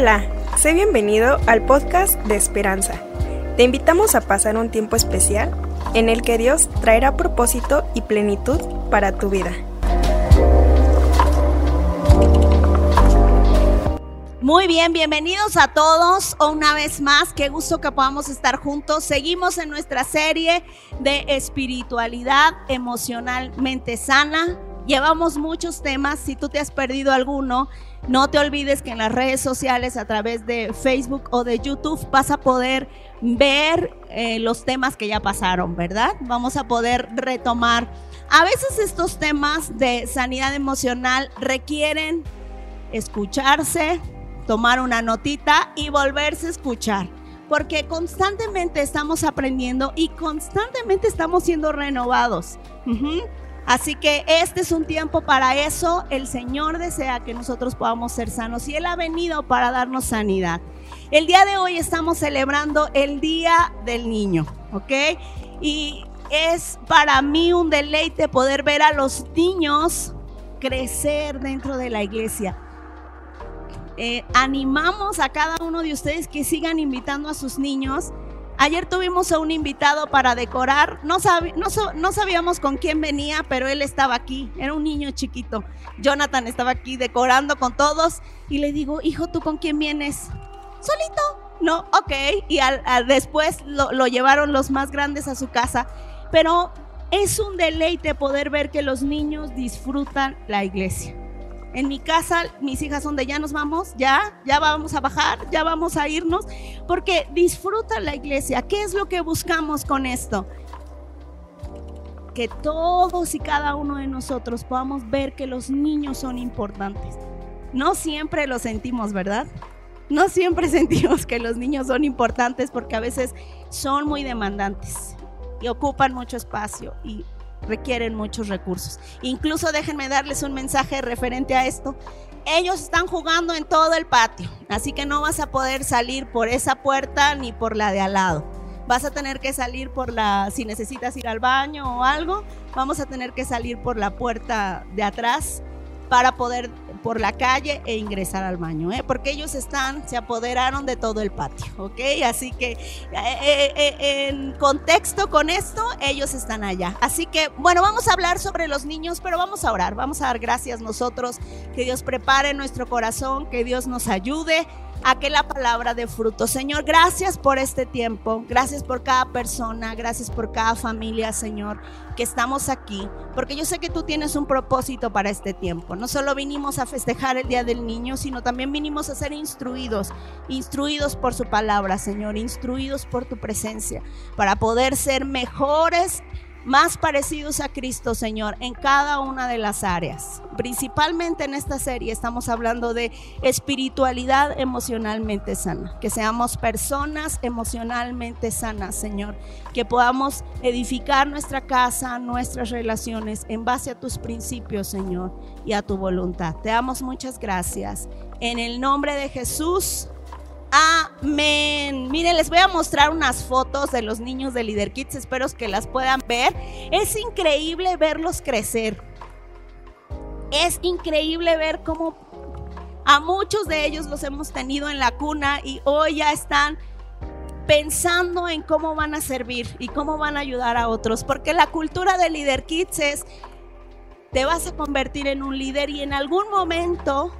Hola, sé bienvenido al podcast de Esperanza. Te invitamos a pasar un tiempo especial en el que Dios traerá propósito y plenitud para tu vida. Muy bien, bienvenidos a todos una vez más. Qué gusto que podamos estar juntos. Seguimos en nuestra serie de espiritualidad emocionalmente sana. Llevamos muchos temas. Si tú te has perdido alguno, no te olvides que en las redes sociales, a través de Facebook o de YouTube, vas a poder ver eh, los temas que ya pasaron, ¿verdad? Vamos a poder retomar. A veces estos temas de sanidad emocional requieren escucharse, tomar una notita y volverse a escuchar. Porque constantemente estamos aprendiendo y constantemente estamos siendo renovados. Así que este es un tiempo para eso. El Señor desea que nosotros podamos ser sanos y Él ha venido para darnos sanidad. El día de hoy estamos celebrando el Día del Niño, ¿ok? Y es para mí un deleite poder ver a los niños crecer dentro de la iglesia. Eh, animamos a cada uno de ustedes que sigan invitando a sus niños Ayer tuvimos a un invitado para decorar. No, sabíamos con quién venía, pero él estaba aquí. Era un niño chiquito. Jonathan estaba aquí decorando con todos. Y le digo, hijo, ¿tú con quién vienes? Solito. No, ok. Y después lo llevaron los más grandes a su casa. Pero es un deleite poder ver que los niños disfrutan la iglesia. En mi casa, mis hijas son de ya nos vamos, ya, ya vamos a bajar, ya vamos a irnos, porque disfruta la iglesia. ¿Qué es lo que buscamos con esto? Que todos y cada uno de nosotros podamos ver que los niños son importantes. No siempre lo sentimos, ¿verdad? No siempre sentimos que los niños son importantes porque a veces son muy demandantes y ocupan mucho espacio y requieren muchos recursos. Incluso déjenme darles un mensaje referente a esto. Ellos están jugando en todo el patio, así que no vas a poder salir por esa puerta ni por la de al lado. Vas a tener que salir por la, si necesitas ir al baño o algo, vamos a tener que salir por la puerta de atrás para poder por la calle e ingresar al baño, ¿eh? porque ellos están, se apoderaron de todo el patio, ¿ok? Así que eh, eh, eh, en contexto con esto, ellos están allá. Así que, bueno, vamos a hablar sobre los niños, pero vamos a orar, vamos a dar gracias nosotros, que Dios prepare nuestro corazón, que Dios nos ayude a que la palabra de fruto. Señor, gracias por este tiempo, gracias por cada persona, gracias por cada familia, Señor, que estamos aquí, porque yo sé que tú tienes un propósito para este tiempo. No solo vinimos a festejar el Día del Niño, sino también vinimos a ser instruidos, instruidos por su palabra, Señor, instruidos por tu presencia, para poder ser mejores más parecidos a Cristo, Señor, en cada una de las áreas. Principalmente en esta serie estamos hablando de espiritualidad emocionalmente sana, que seamos personas emocionalmente sanas, Señor, que podamos edificar nuestra casa, nuestras relaciones en base a tus principios, Señor, y a tu voluntad. Te damos muchas gracias. En el nombre de Jesús. Amén. Miren, les voy a mostrar unas fotos de los niños de Leader Kids. Espero que las puedan ver. Es increíble verlos crecer. Es increíble ver cómo a muchos de ellos los hemos tenido en la cuna y hoy ya están pensando en cómo van a servir y cómo van a ayudar a otros. Porque la cultura de Leader Kids es, te vas a convertir en un líder y en algún momento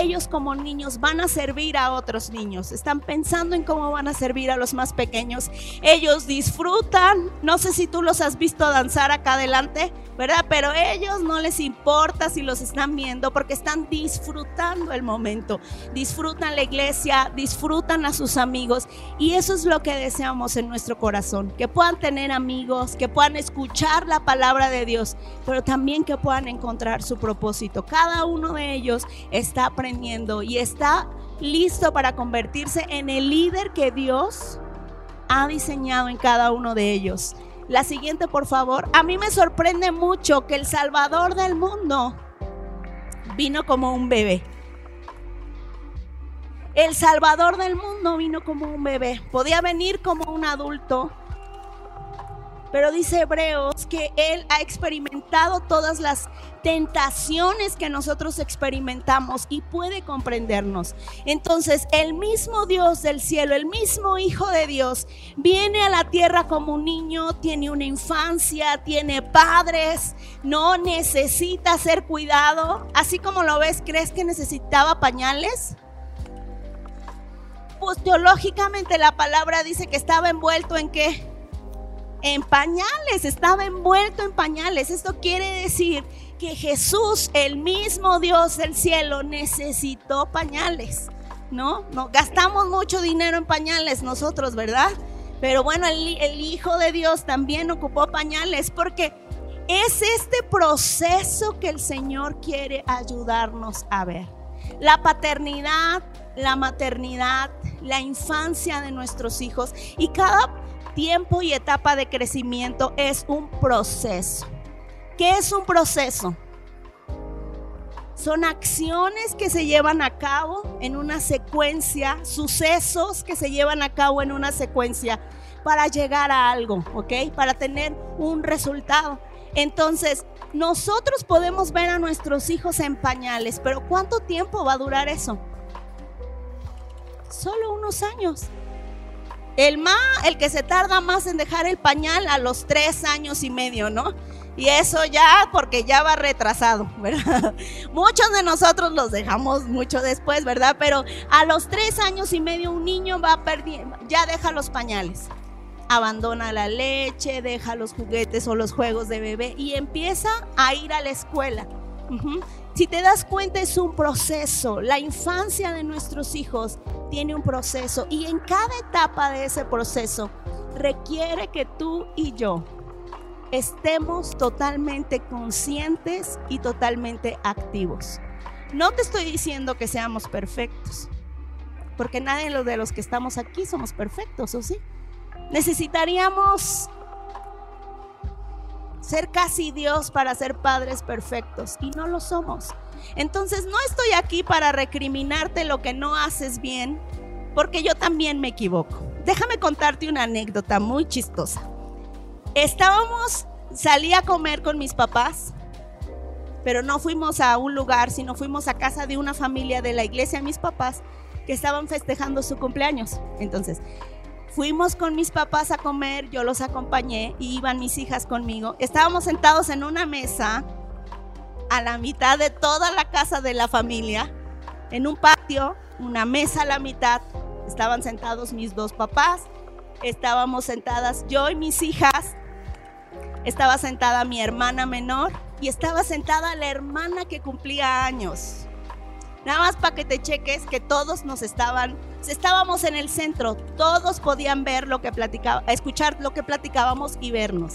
ellos como niños van a servir a otros niños. Están pensando en cómo van a servir a los más pequeños. Ellos disfrutan. No sé si tú los has visto danzar acá adelante, ¿verdad? Pero ellos no les importa si los están viendo porque están disfrutando el momento. Disfrutan la iglesia, disfrutan a sus amigos. Y eso es lo que deseamos en nuestro corazón. Que puedan tener amigos, que puedan escuchar la palabra de Dios, pero también que puedan encontrar su propósito. Cada uno de ellos está aprendiendo y está listo para convertirse en el líder que Dios ha diseñado en cada uno de ellos. La siguiente, por favor. A mí me sorprende mucho que el Salvador del mundo vino como un bebé. El Salvador del mundo vino como un bebé. Podía venir como un adulto, Pero dice Hebreos que Él ha experimentado todas las tentaciones que nosotros experimentamos y puede comprendernos. Entonces, el mismo Dios del cielo, el mismo Hijo de Dios, viene a la tierra como un niño, tiene una infancia, tiene padres, no necesita ser cuidado. Así como lo ves, ¿crees que necesitaba pañales? Pues teológicamente la palabra dice que estaba envuelto en qué? En pañales, estaba envuelto en pañales. Esto quiere decir que Jesús, el mismo Dios del cielo, necesitó pañales, ¿no? No gastamos mucho dinero en pañales nosotros, ¿verdad? Pero bueno, el, el Hijo de Dios también ocupó pañales porque es este proceso que el Señor quiere ayudarnos a ver. La paternidad, la maternidad, la infancia de nuestros hijos y cada tiempo y etapa de crecimiento es un proceso. ¿Qué es un proceso? Son acciones que se llevan a cabo en una secuencia, sucesos que se llevan a cabo en una secuencia para llegar a algo, ¿ok? Para tener un resultado. Entonces, nosotros podemos ver a nuestros hijos en pañales, pero ¿cuánto tiempo va a durar eso? Solo unos años. El más, el que se tarda más en dejar el pañal a los tres años y medio, ¿no? Y eso ya porque ya va retrasado, ¿verdad? Muchos de nosotros los dejamos mucho después, ¿verdad? Pero a los tres años y medio un niño va perdiendo, ya deja los pañales. Abandona la leche, deja los juguetes o los juegos de bebé y empieza a ir a la escuela. Si te das cuenta es un proceso. La infancia de nuestros hijos tiene un proceso y en cada etapa de ese proceso requiere que tú y yo estemos totalmente conscientes y totalmente activos. No te estoy diciendo que seamos perfectos, porque nadie de los que estamos aquí somos perfectos, ¿o sí? Necesitaríamos ser casi Dios para ser padres perfectos y no lo somos. Entonces no estoy aquí para recriminarte lo que no haces bien, porque yo también me equivoco. Déjame contarte una anécdota muy chistosa. Estábamos, salí a comer con mis papás, pero no fuimos a un lugar, sino fuimos a casa de una familia de la iglesia mis papás que estaban festejando su cumpleaños. Entonces, Fuimos con mis papás a comer, yo los acompañé y iban mis hijas conmigo. Estábamos sentados en una mesa a la mitad de toda la casa de la familia, en un patio, una mesa a la mitad. Estaban sentados mis dos papás, estábamos sentadas yo y mis hijas, estaba sentada mi hermana menor y estaba sentada la hermana que cumplía años. Nada más para que te cheques que todos nos estaban, estábamos en el centro, todos podían ver lo que platicaba, escuchar lo que platicábamos y vernos.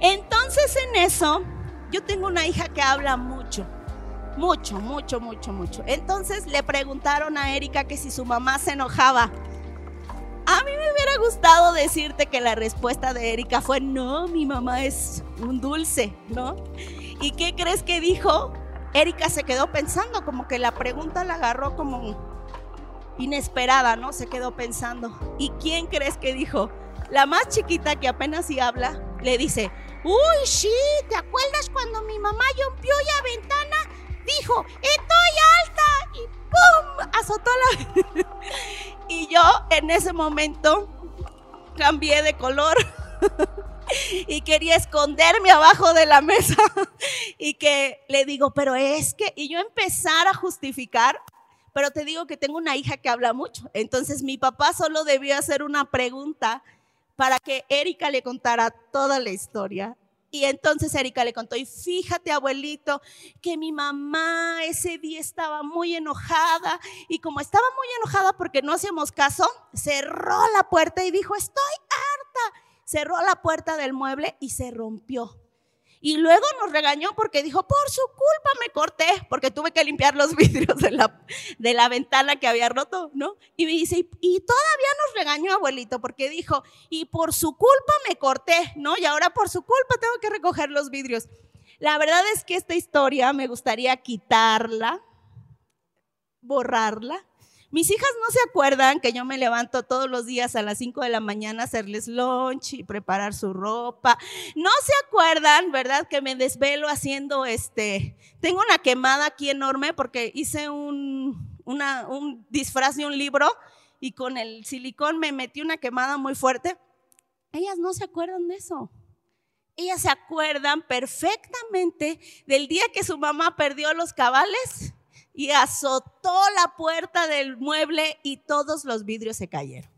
Entonces en eso, yo tengo una hija que habla mucho, mucho, mucho, mucho, mucho. Entonces le preguntaron a Erika que si su mamá se enojaba. A mí me hubiera gustado decirte que la respuesta de Erika fue, no, mi mamá es un dulce, ¿no? ¿Y qué crees que dijo? Erika se quedó pensando, como que la pregunta la agarró como inesperada, ¿no? Se quedó pensando. ¿Y quién crees que dijo? La más chiquita que apenas si habla, le dice, uy, sí, ¿te acuerdas cuando mi mamá rompió la ventana? Dijo, estoy alta y ¡pum! Azotó la... y yo en ese momento cambié de color. y quería esconderme abajo de la mesa y que le digo, pero es que, y yo empezar a justificar, pero te digo que tengo una hija que habla mucho, entonces mi papá solo debió hacer una pregunta para que Erika le contara toda la historia. Y entonces Erika le contó, y fíjate abuelito, que mi mamá ese día estaba muy enojada y como estaba muy enojada porque no hacíamos caso, cerró la puerta y dijo, estoy harta cerró la puerta del mueble y se rompió. Y luego nos regañó porque dijo, por su culpa me corté, porque tuve que limpiar los vidrios de la, de la ventana que había roto, ¿no? Y me dice, y, todavía nos regañó abuelito porque dijo, y por su culpa me corté, ¿no? Y ahora por su culpa tengo que recoger los vidrios. La verdad es que esta historia me gustaría quitarla, borrarla, Mis hijas no se acuerdan que yo me levanto todos los días a las 5 de la mañana a hacerles lunch y preparar su ropa. No se acuerdan, ¿verdad? Que me desvelo haciendo este. Tengo una quemada aquí enorme porque hice un, un disfraz de un libro y con el silicón me metí una quemada muy fuerte. Ellas no se acuerdan de eso. Ellas se acuerdan perfectamente del día que su mamá perdió los cabales y azotó la puerta del mueble y todos los vidrios se cayeron.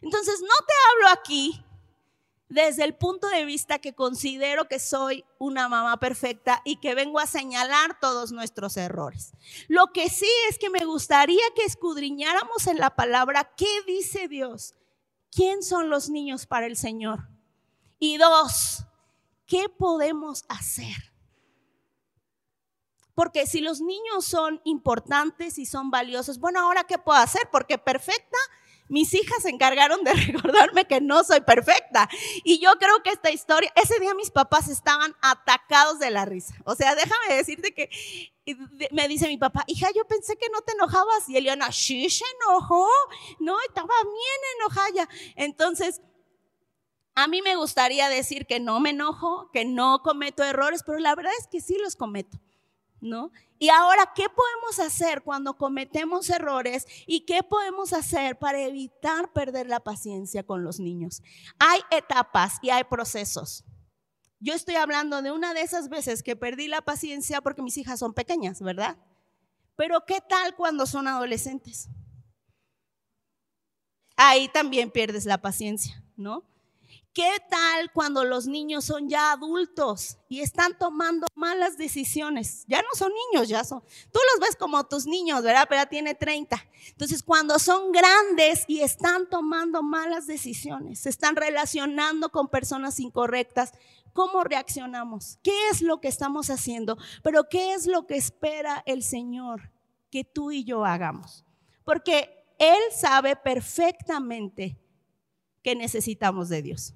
Entonces, no te hablo aquí desde el punto de vista que considero que soy una mamá perfecta y que vengo a señalar todos nuestros errores. Lo que sí es que me gustaría que escudriñáramos en la palabra qué dice Dios, quién son los niños para el Señor. Y dos, ¿qué podemos hacer? Porque si los niños son importantes y son valiosos, bueno, ahora qué puedo hacer? Porque perfecta, mis hijas se encargaron de recordarme que no soy perfecta. Y yo creo que esta historia, ese día mis papás estaban atacados de la risa. O sea, déjame decirte que me dice mi papá, hija, yo pensé que no te enojabas. Y Eliana, sí, se enojó. No, estaba bien enojada. Entonces, a mí me gustaría decir que no me enojo, que no cometo errores, pero la verdad es que sí los cometo. ¿No? Y ahora, ¿qué podemos hacer cuando cometemos errores y qué podemos hacer para evitar perder la paciencia con los niños? Hay etapas y hay procesos. Yo estoy hablando de una de esas veces que perdí la paciencia porque mis hijas son pequeñas, ¿verdad? Pero ¿qué tal cuando son adolescentes? Ahí también pierdes la paciencia, ¿no? ¿Qué tal cuando los niños son ya adultos y están tomando malas decisiones? Ya no son niños, ya son. Tú los ves como tus niños, ¿verdad? Pero ya tiene 30. Entonces, cuando son grandes y están tomando malas decisiones, se están relacionando con personas incorrectas, ¿cómo reaccionamos? ¿Qué es lo que estamos haciendo? Pero ¿qué es lo que espera el Señor que tú y yo hagamos? Porque Él sabe perfectamente que necesitamos de Dios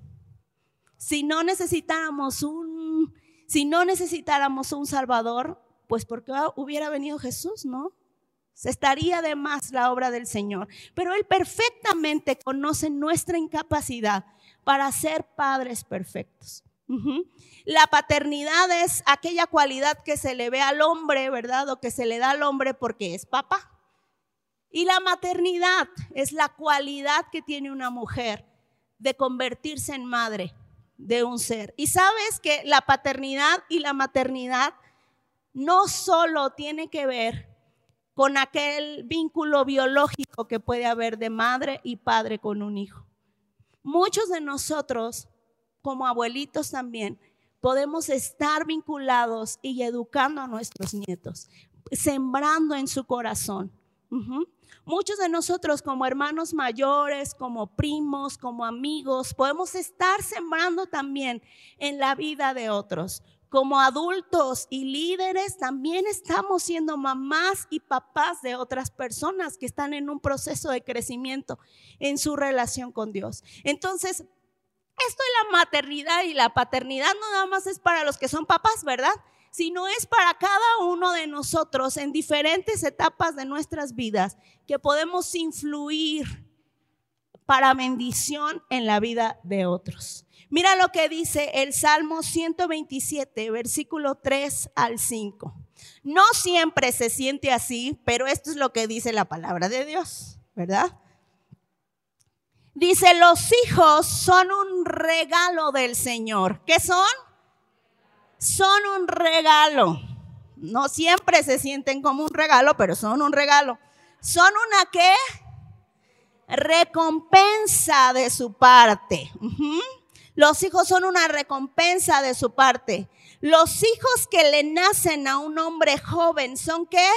si no necesitáramos un, si no necesitáramos un Salvador, pues porque hubiera venido Jesús, ¿no? Se estaría de más la obra del Señor. Pero Él perfectamente conoce nuestra incapacidad para ser padres perfectos. La paternidad es aquella cualidad que se le ve al hombre, ¿verdad? O que se le da al hombre porque es papá. Y la maternidad es la cualidad que tiene una mujer de convertirse en madre de un ser. Y sabes que la paternidad y la maternidad no solo tiene que ver con aquel vínculo biológico que puede haber de madre y padre con un hijo. Muchos de nosotros, como abuelitos también, podemos estar vinculados y educando a nuestros nietos, sembrando en su corazón. Muchos de nosotros como hermanos mayores, como primos, como amigos, podemos estar sembrando también en la vida de otros. Como adultos y líderes también estamos siendo mamás y papás de otras personas que están en un proceso de crecimiento en su relación con Dios. Entonces, esto de la maternidad y la paternidad no nada más es para los que son papás, ¿verdad? Sino es para cada uno de nosotros en diferentes etapas de nuestras vidas que podemos influir para bendición en la vida de otros. Mira lo que dice el Salmo 127, versículo 3 al 5. No siempre se siente así, pero esto es lo que dice la palabra de Dios, ¿verdad? Dice, los hijos son un regalo del Señor. ¿Qué son? Son un regalo. No siempre se sienten como un regalo, pero son un regalo. Son una qué? Recompensa de su parte. Los hijos son una recompensa de su parte. Los hijos que le nacen a un hombre joven son qué?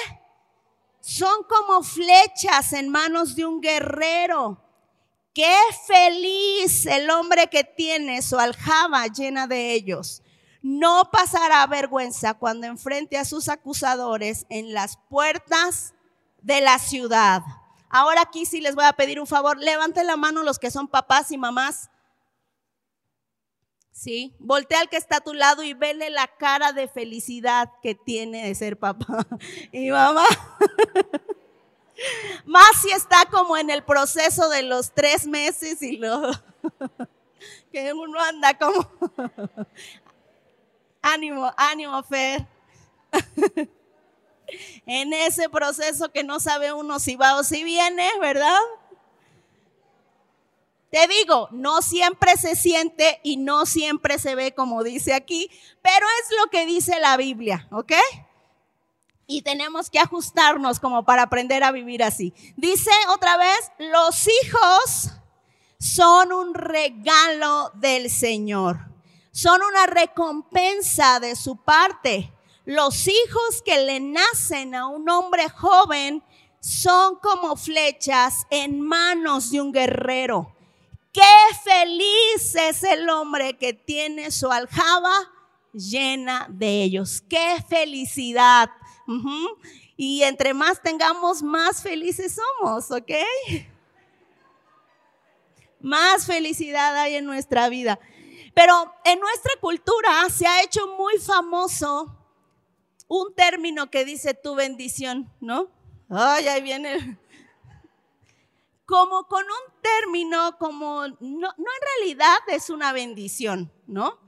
Son como flechas en manos de un guerrero. Qué feliz el hombre que tiene su aljaba llena de ellos no pasará vergüenza cuando enfrente a sus acusadores en las puertas de la ciudad. Ahora aquí sí les voy a pedir un favor, levanten la mano los que son papás y mamás. Sí, voltea al que está a tu lado y vele la cara de felicidad que tiene de ser papá y mamá. Más si está como en el proceso de los tres meses y lo que uno anda como ánimo, ánimo, Fer. en ese proceso que no sabe uno si va o si viene, ¿verdad? Te digo, no siempre se siente y no siempre se ve como dice aquí, pero es lo que dice la Biblia, ¿ok? Y tenemos que ajustarnos como para aprender a vivir así. Dice otra vez, los hijos son un regalo del Señor. Son una recompensa de su parte. Los hijos que le nacen a un hombre joven son como flechas en manos de un guerrero. Qué feliz es el hombre que tiene su aljaba llena de ellos. Qué felicidad. Y entre más tengamos, más felices somos, ¿ok? Más felicidad hay en nuestra vida. Pero en nuestra cultura se ha hecho muy famoso un término que dice tu bendición, ¿no? Ay, ahí viene como con un término, como no, no en realidad es una bendición, ¿no?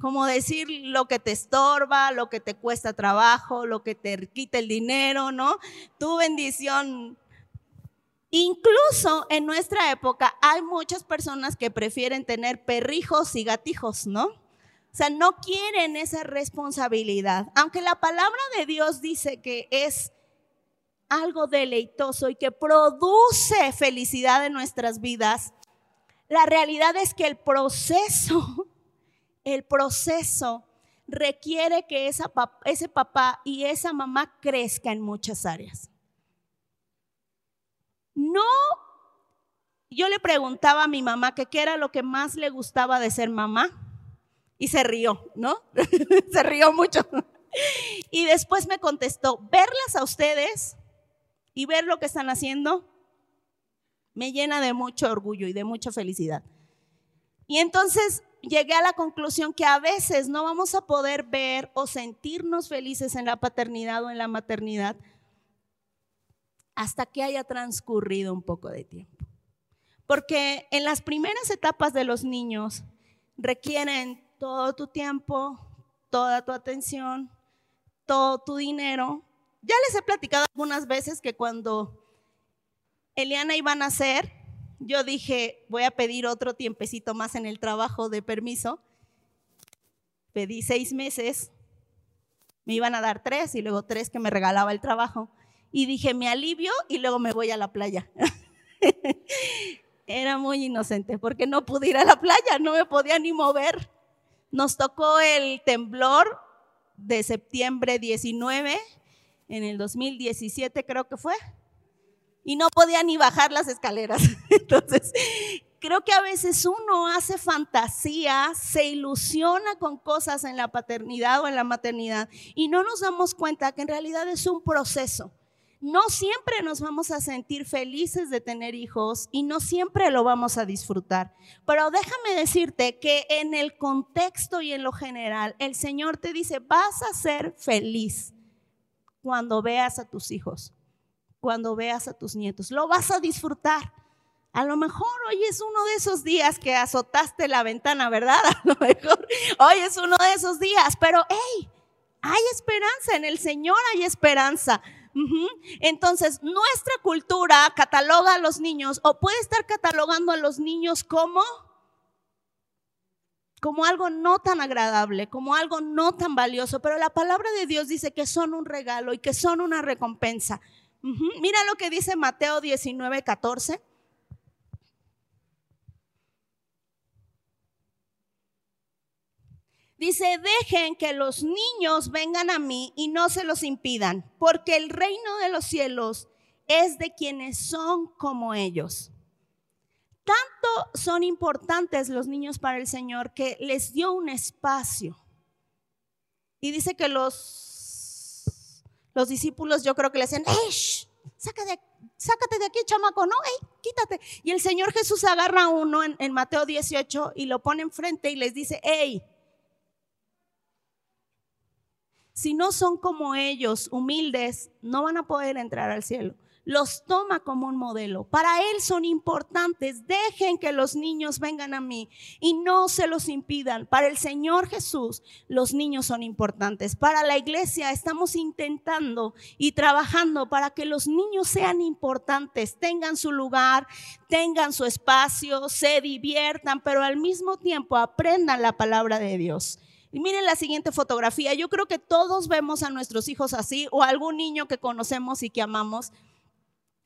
Como decir lo que te estorba, lo que te cuesta trabajo, lo que te quita el dinero, ¿no? Tu bendición. Incluso en nuestra época hay muchas personas que prefieren tener perrijos y gatijos, ¿no? O sea, no quieren esa responsabilidad. Aunque la palabra de Dios dice que es algo deleitoso y que produce felicidad en nuestras vidas, la realidad es que el proceso, el proceso requiere que ese papá y esa mamá crezca en muchas áreas. No, yo le preguntaba a mi mamá qué era lo que más le gustaba de ser mamá y se rió, ¿no? se rió mucho. Y después me contestó, verlas a ustedes y ver lo que están haciendo me llena de mucho orgullo y de mucha felicidad. Y entonces llegué a la conclusión que a veces no vamos a poder ver o sentirnos felices en la paternidad o en la maternidad hasta que haya transcurrido un poco de tiempo. Porque en las primeras etapas de los niños requieren todo tu tiempo, toda tu atención, todo tu dinero ya les he platicado algunas veces que cuando Eliana iba a nacer, yo dije, voy a pedir otro tiempecito más en el trabajo de permiso. Pedí seis meses, me iban a dar tres y luego tres que me regalaba el trabajo. Y dije, me alivio y luego me voy a la playa. Era muy inocente porque no pude ir a la playa, no me podía ni mover. Nos tocó el temblor de septiembre 19 en el 2017 creo que fue, y no podía ni bajar las escaleras. Entonces, creo que a veces uno hace fantasía, se ilusiona con cosas en la paternidad o en la maternidad y no nos damos cuenta que en realidad es un proceso. No siempre nos vamos a sentir felices de tener hijos y no siempre lo vamos a disfrutar. Pero déjame decirte que en el contexto y en lo general, el Señor te dice, vas a ser feliz cuando veas a tus hijos, cuando veas a tus nietos. Lo vas a disfrutar. A lo mejor hoy es uno de esos días que azotaste la ventana, ¿verdad? A lo mejor hoy es uno de esos días, pero hey, hay esperanza, en el Señor hay esperanza. Entonces, nuestra cultura cataloga a los niños o puede estar catalogando a los niños como como algo no tan agradable, como algo no tan valioso, pero la palabra de Dios dice que son un regalo y que son una recompensa. Mira lo que dice Mateo 19, 14. Dice, dejen que los niños vengan a mí y no se los impidan, porque el reino de los cielos es de quienes son como ellos. Tanto son importantes los niños para el Señor que les dio un espacio. Y dice que los, los discípulos yo creo que le decían, sácate, de aquí, chamaco, no, quítate. Y el Señor Jesús agarra a uno en, en, Mateo 18 y lo pone enfrente y les dice, hey, si no son como ellos, humildes, no van a poder entrar al cielo los toma como un modelo. Para Él son importantes. Dejen que los niños vengan a mí y no se los impidan. Para el Señor Jesús, los niños son importantes. Para la iglesia estamos intentando y trabajando para que los niños sean importantes, tengan su lugar, tengan su espacio, se diviertan, pero al mismo tiempo aprendan la palabra de Dios. Y miren la siguiente fotografía. Yo creo que todos vemos a nuestros hijos así o algún niño que conocemos y que amamos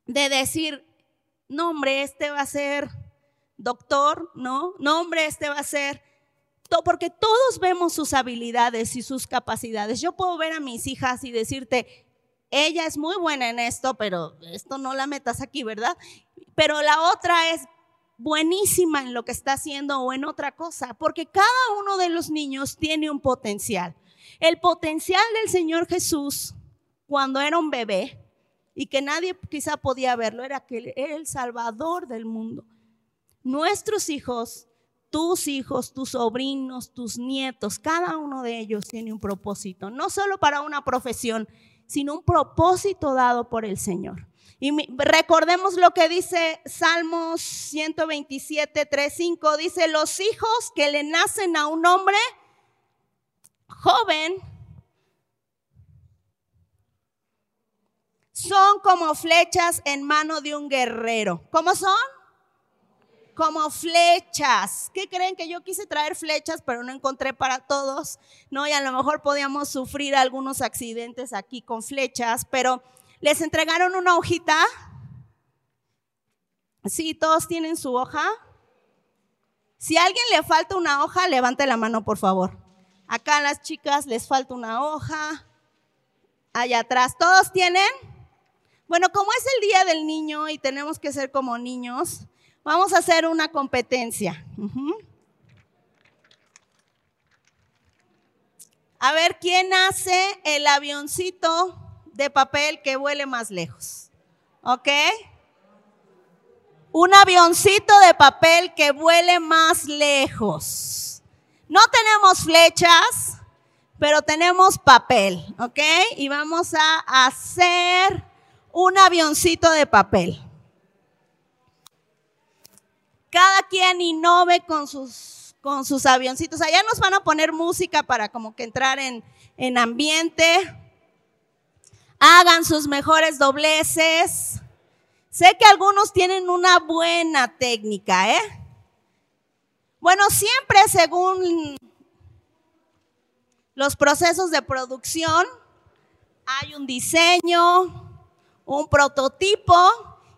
de decir, no hombre, este va a ser doctor, ¿no? No hombre, este va a ser... Porque todos vemos sus habilidades y sus capacidades. Yo puedo ver a mis hijas y decirte, ella es muy buena en esto, pero esto no la metas aquí, ¿verdad? Pero la otra es buenísima en lo que está haciendo o en otra cosa, porque cada uno de los niños tiene un potencial. El potencial del Señor Jesús cuando era un bebé y que nadie quizá podía verlo, era que era el Salvador del mundo. Nuestros hijos, tus hijos, tus sobrinos, tus nietos, cada uno de ellos tiene un propósito, no solo para una profesión, sino un propósito dado por el Señor. Y recordemos lo que dice Salmos 127, 3, 5, dice, los hijos que le nacen a un hombre joven, son como flechas en mano de un guerrero. ¿Cómo son? Como flechas. ¿Qué creen que yo quise traer flechas, pero no encontré para todos? No, y a lo mejor podíamos sufrir algunos accidentes aquí con flechas, pero les entregaron una hojita. Sí, todos tienen su hoja. Si a alguien le falta una hoja, levante la mano, por favor. Acá a las chicas les falta una hoja. Allá atrás, ¿todos tienen? Bueno, como es el Día del Niño y tenemos que ser como niños, vamos a hacer una competencia. A ver, ¿quién hace el avioncito de papel que vuele más lejos? ¿Ok? Un avioncito de papel que vuele más lejos. No tenemos flechas, pero tenemos papel, ¿ok? Y vamos a hacer un avioncito de papel. Cada quien innove con sus, con sus avioncitos. Allá nos van a poner música para como que entrar en, en ambiente. Hagan sus mejores dobleces. Sé que algunos tienen una buena técnica, ¿eh? Bueno, siempre según los procesos de producción hay un diseño, un prototipo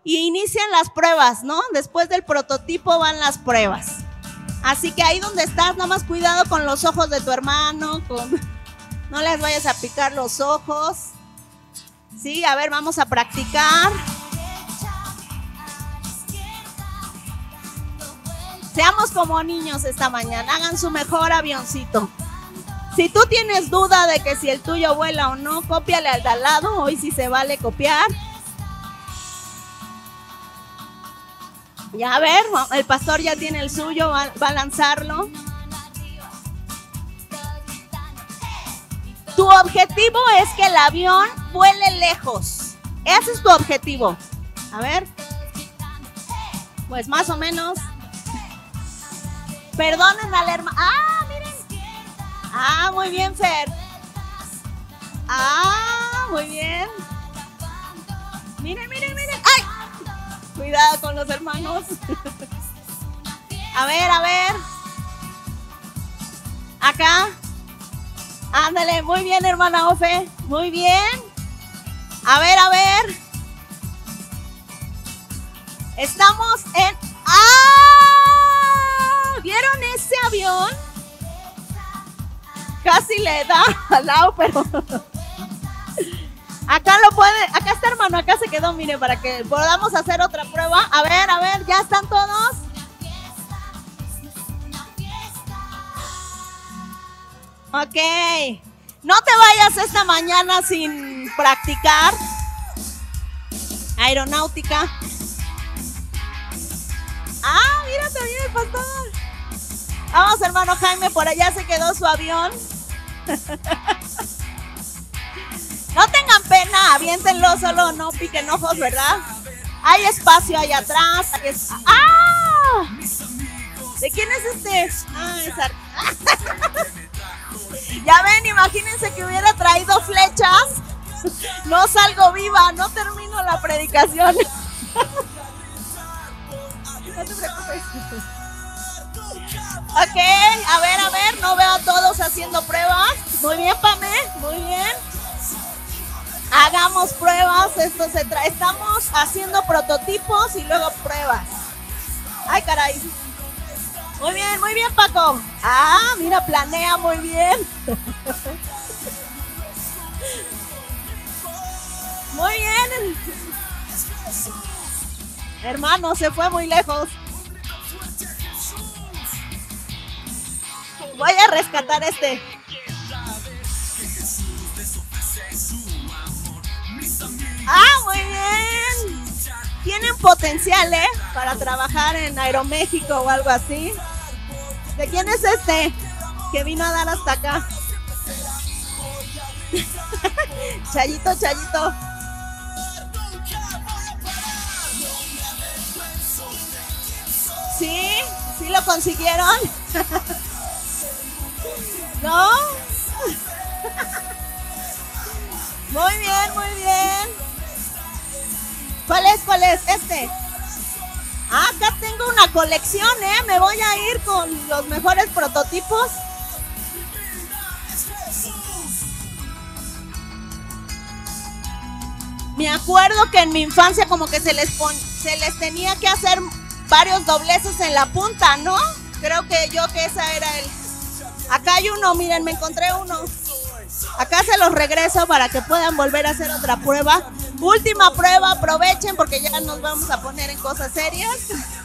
y inician las pruebas, ¿no? Después del prototipo van las pruebas. Así que ahí donde estás, nada más cuidado con los ojos de tu hermano, no les vayas a picar los ojos. Sí, a ver, vamos a practicar. Seamos como niños esta mañana, hagan su mejor avioncito. Si tú tienes duda de que si el tuyo vuela o no, cópiale al de al lado. Hoy sí se vale copiar. Ya a ver, el pastor ya tiene el suyo, va, va a lanzarlo. Objetivo es que el avión vuele lejos. Ese es tu objetivo. A ver. Pues más o menos. Perdonen al hermano. ¡Ah! Ah, muy bien, Fer. Ah, muy bien. Miren, miren, miren. ¡Ay! Cuidado con los hermanos. A ver, a ver. Acá. Ándale, muy bien, hermana Ofe. Muy bien. A ver, a ver. Estamos en... ¡Ah! ¿Vieron ese avión? casi le da al lado, pero acá lo puede, acá está hermano, acá se quedó, mire, para que podamos hacer otra prueba. A ver, a ver, ¿ya están todos? Ok. No te vayas esta mañana sin practicar aeronáutica. Ah, mira también el pastor. Vamos, hermano Jaime, por allá se quedó su avión. pena, aviéntenlo, solo no piquen ojos, ¿verdad? Hay espacio allá atrás. ¡Ah! ¿De quién es este? Ah, es ya ven, imagínense que hubiera traído flechas. No salgo viva, no termino la predicación. No. Ok, a ver, a ver, no veo a todos haciendo pruebas. Muy bien, Pame, muy bien. Hagamos pruebas, esto se trae. Estamos haciendo prototipos y luego pruebas. Ay, caray. Muy bien, muy bien, Paco. Ah, mira, planea muy bien. Muy bien. Hermano, se fue muy lejos. Voy a rescatar este. Ah, muy bien. Tienen potencial, ¿eh? Para trabajar en Aeroméxico o algo así. ¿De quién es este? Que vino a dar hasta acá. chayito, chayito. ¿Sí? ¿Sí lo consiguieron? ¿No? Muy bien, muy bien. ¿Cuál es? ¿Cuál es? Este. Ah, acá tengo una colección, ¿eh? Me voy a ir con los mejores prototipos. Me acuerdo que en mi infancia como que se les, se les tenía que hacer varios dobleces en la punta, ¿no? Creo que yo que esa era el... Acá hay uno, miren, me encontré uno. Acá se los regreso para que puedan volver a hacer otra prueba. Última prueba, aprovechen porque ya nos vamos a poner en cosas serias.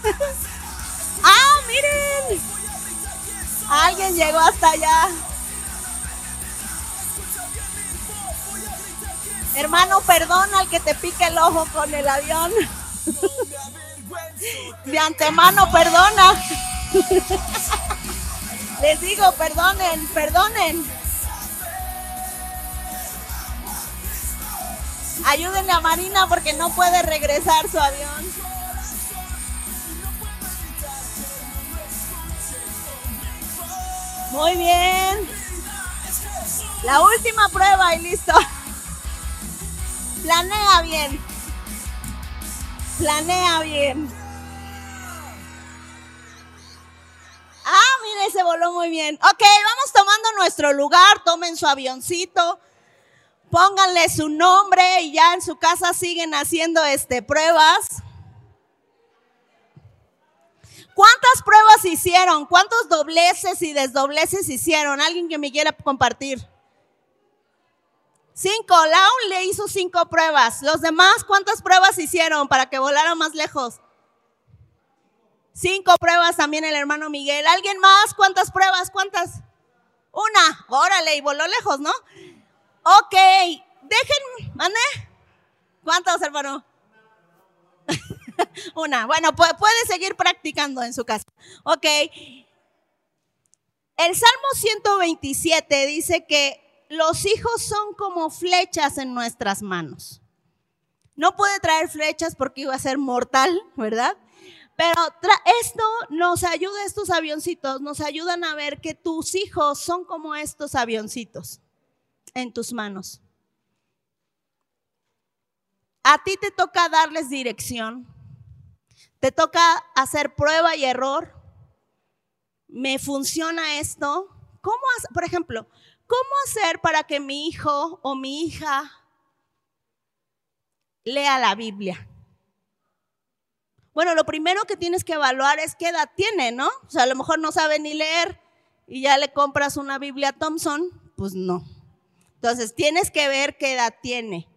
ah, miren. Alguien llegó hasta allá. Hermano, perdona al que te pique el ojo con el avión. De antemano, perdona. Les digo, perdonen, perdonen. Ayúdenle a Marina porque no puede regresar su avión. Muy bien. La última prueba y listo. Planea bien. Planea bien. Ah, mire, se voló muy bien. Ok, vamos tomando nuestro lugar, tomen su avioncito, pónganle su nombre y ya en su casa siguen haciendo este, pruebas. ¿Cuántas pruebas hicieron? ¿Cuántos dobleces y desdobleces hicieron? ¿Alguien que me quiera compartir? Cinco. Laun le hizo cinco pruebas. ¿Los demás cuántas pruebas hicieron para que volara más lejos? Cinco pruebas también el hermano Miguel. ¿Alguien más? ¿Cuántas pruebas? ¿Cuántas? Una. Órale, y voló lejos, ¿no? Ok. Dejen, mande. ¿Cuántos, hermano? Una. Bueno, puede, seguir practicando en su casa. Ok. El Salmo 127 dice que los hijos son como flechas en nuestras manos. No puede traer flechas porque iba a ser mortal, ¿verdad? Pero esto nos ayuda, estos avioncitos, nos ayudan a ver que tus hijos son como estos avioncitos en tus manos. A ti te toca darles dirección, te toca hacer prueba y error. ¿Me funciona esto? ¿Cómo, por ejemplo, cómo hacer para que mi hijo o mi hija lea la Biblia? Bueno, lo primero que tienes que evaluar es qué edad tiene, ¿no? O sea, a lo mejor no sabe ni leer y ya le compras una Biblia Thompson, pues no. Entonces, tienes que ver qué edad tiene.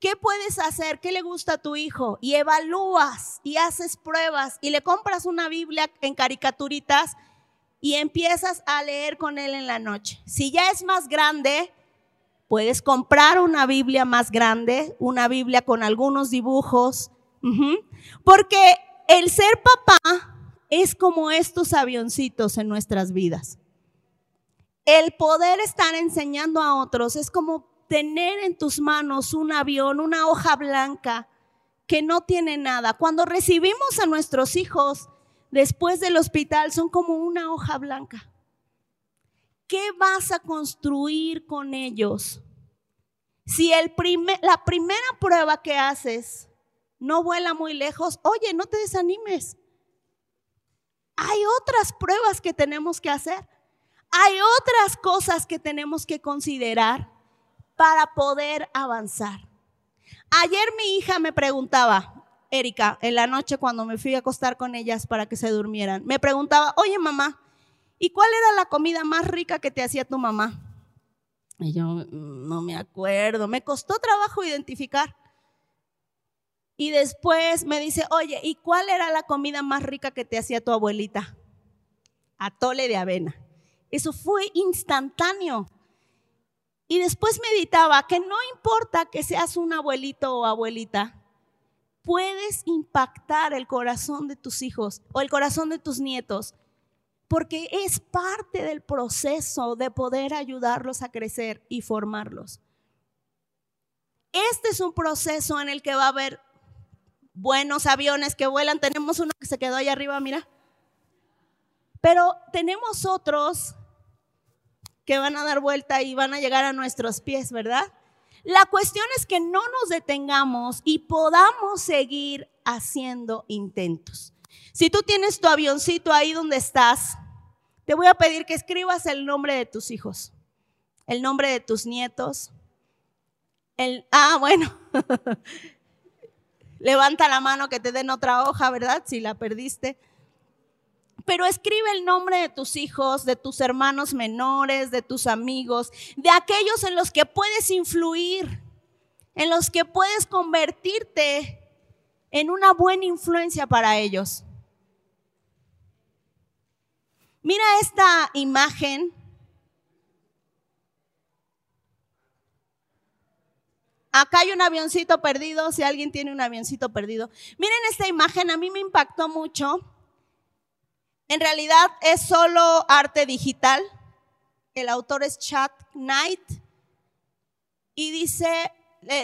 ¿Qué puedes hacer? ¿Qué le gusta a tu hijo? Y evalúas y haces pruebas y le compras una Biblia en caricaturitas y empiezas a leer con él en la noche. Si ya es más grande, puedes comprar una Biblia más grande, una Biblia con algunos dibujos porque el ser papá es como estos avioncitos en nuestras vidas. El poder estar enseñando a otros es como tener en tus manos un avión, una hoja blanca que no tiene nada. Cuando recibimos a nuestros hijos después del hospital son como una hoja blanca. ¿Qué vas a construir con ellos? Si el la primera prueba que haces no vuela muy lejos, oye, no te desanimes. Hay otras pruebas que tenemos que hacer. Hay otras cosas que tenemos que considerar para poder avanzar. Ayer mi hija me preguntaba, Erika, en la noche cuando me fui a acostar con ellas para que se durmieran, me preguntaba, oye mamá, ¿y cuál era la comida más rica que te hacía tu mamá? Y yo mm, no me acuerdo, me costó trabajo identificar. Y después me dice, oye, ¿y cuál era la comida más rica que te hacía tu abuelita? Atole de avena. Eso fue instantáneo. Y después meditaba que no importa que seas un abuelito o abuelita, puedes impactar el corazón de tus hijos o el corazón de tus nietos, porque es parte del proceso de poder ayudarlos a crecer y formarlos. Este es un proceso en el que va a haber buenos aviones que vuelan. Tenemos uno que se quedó ahí arriba, mira. Pero tenemos otros que van a dar vuelta y van a llegar a nuestros pies, ¿verdad? La cuestión es que no nos detengamos y podamos seguir haciendo intentos. Si tú tienes tu avioncito ahí donde estás, te voy a pedir que escribas el nombre de tus hijos, el nombre de tus nietos. El, ah, bueno, levanta la mano que te den otra hoja, ¿verdad? Si la perdiste. Pero escribe el nombre de tus hijos, de tus hermanos menores, de tus amigos, de aquellos en los que puedes influir, en los que puedes convertirte en una buena influencia para ellos. Mira esta imagen. Acá hay un avioncito perdido, si alguien tiene un avioncito perdido. Miren esta imagen, a mí me impactó mucho en realidad es solo arte digital. El autor es Chad Knight y dice,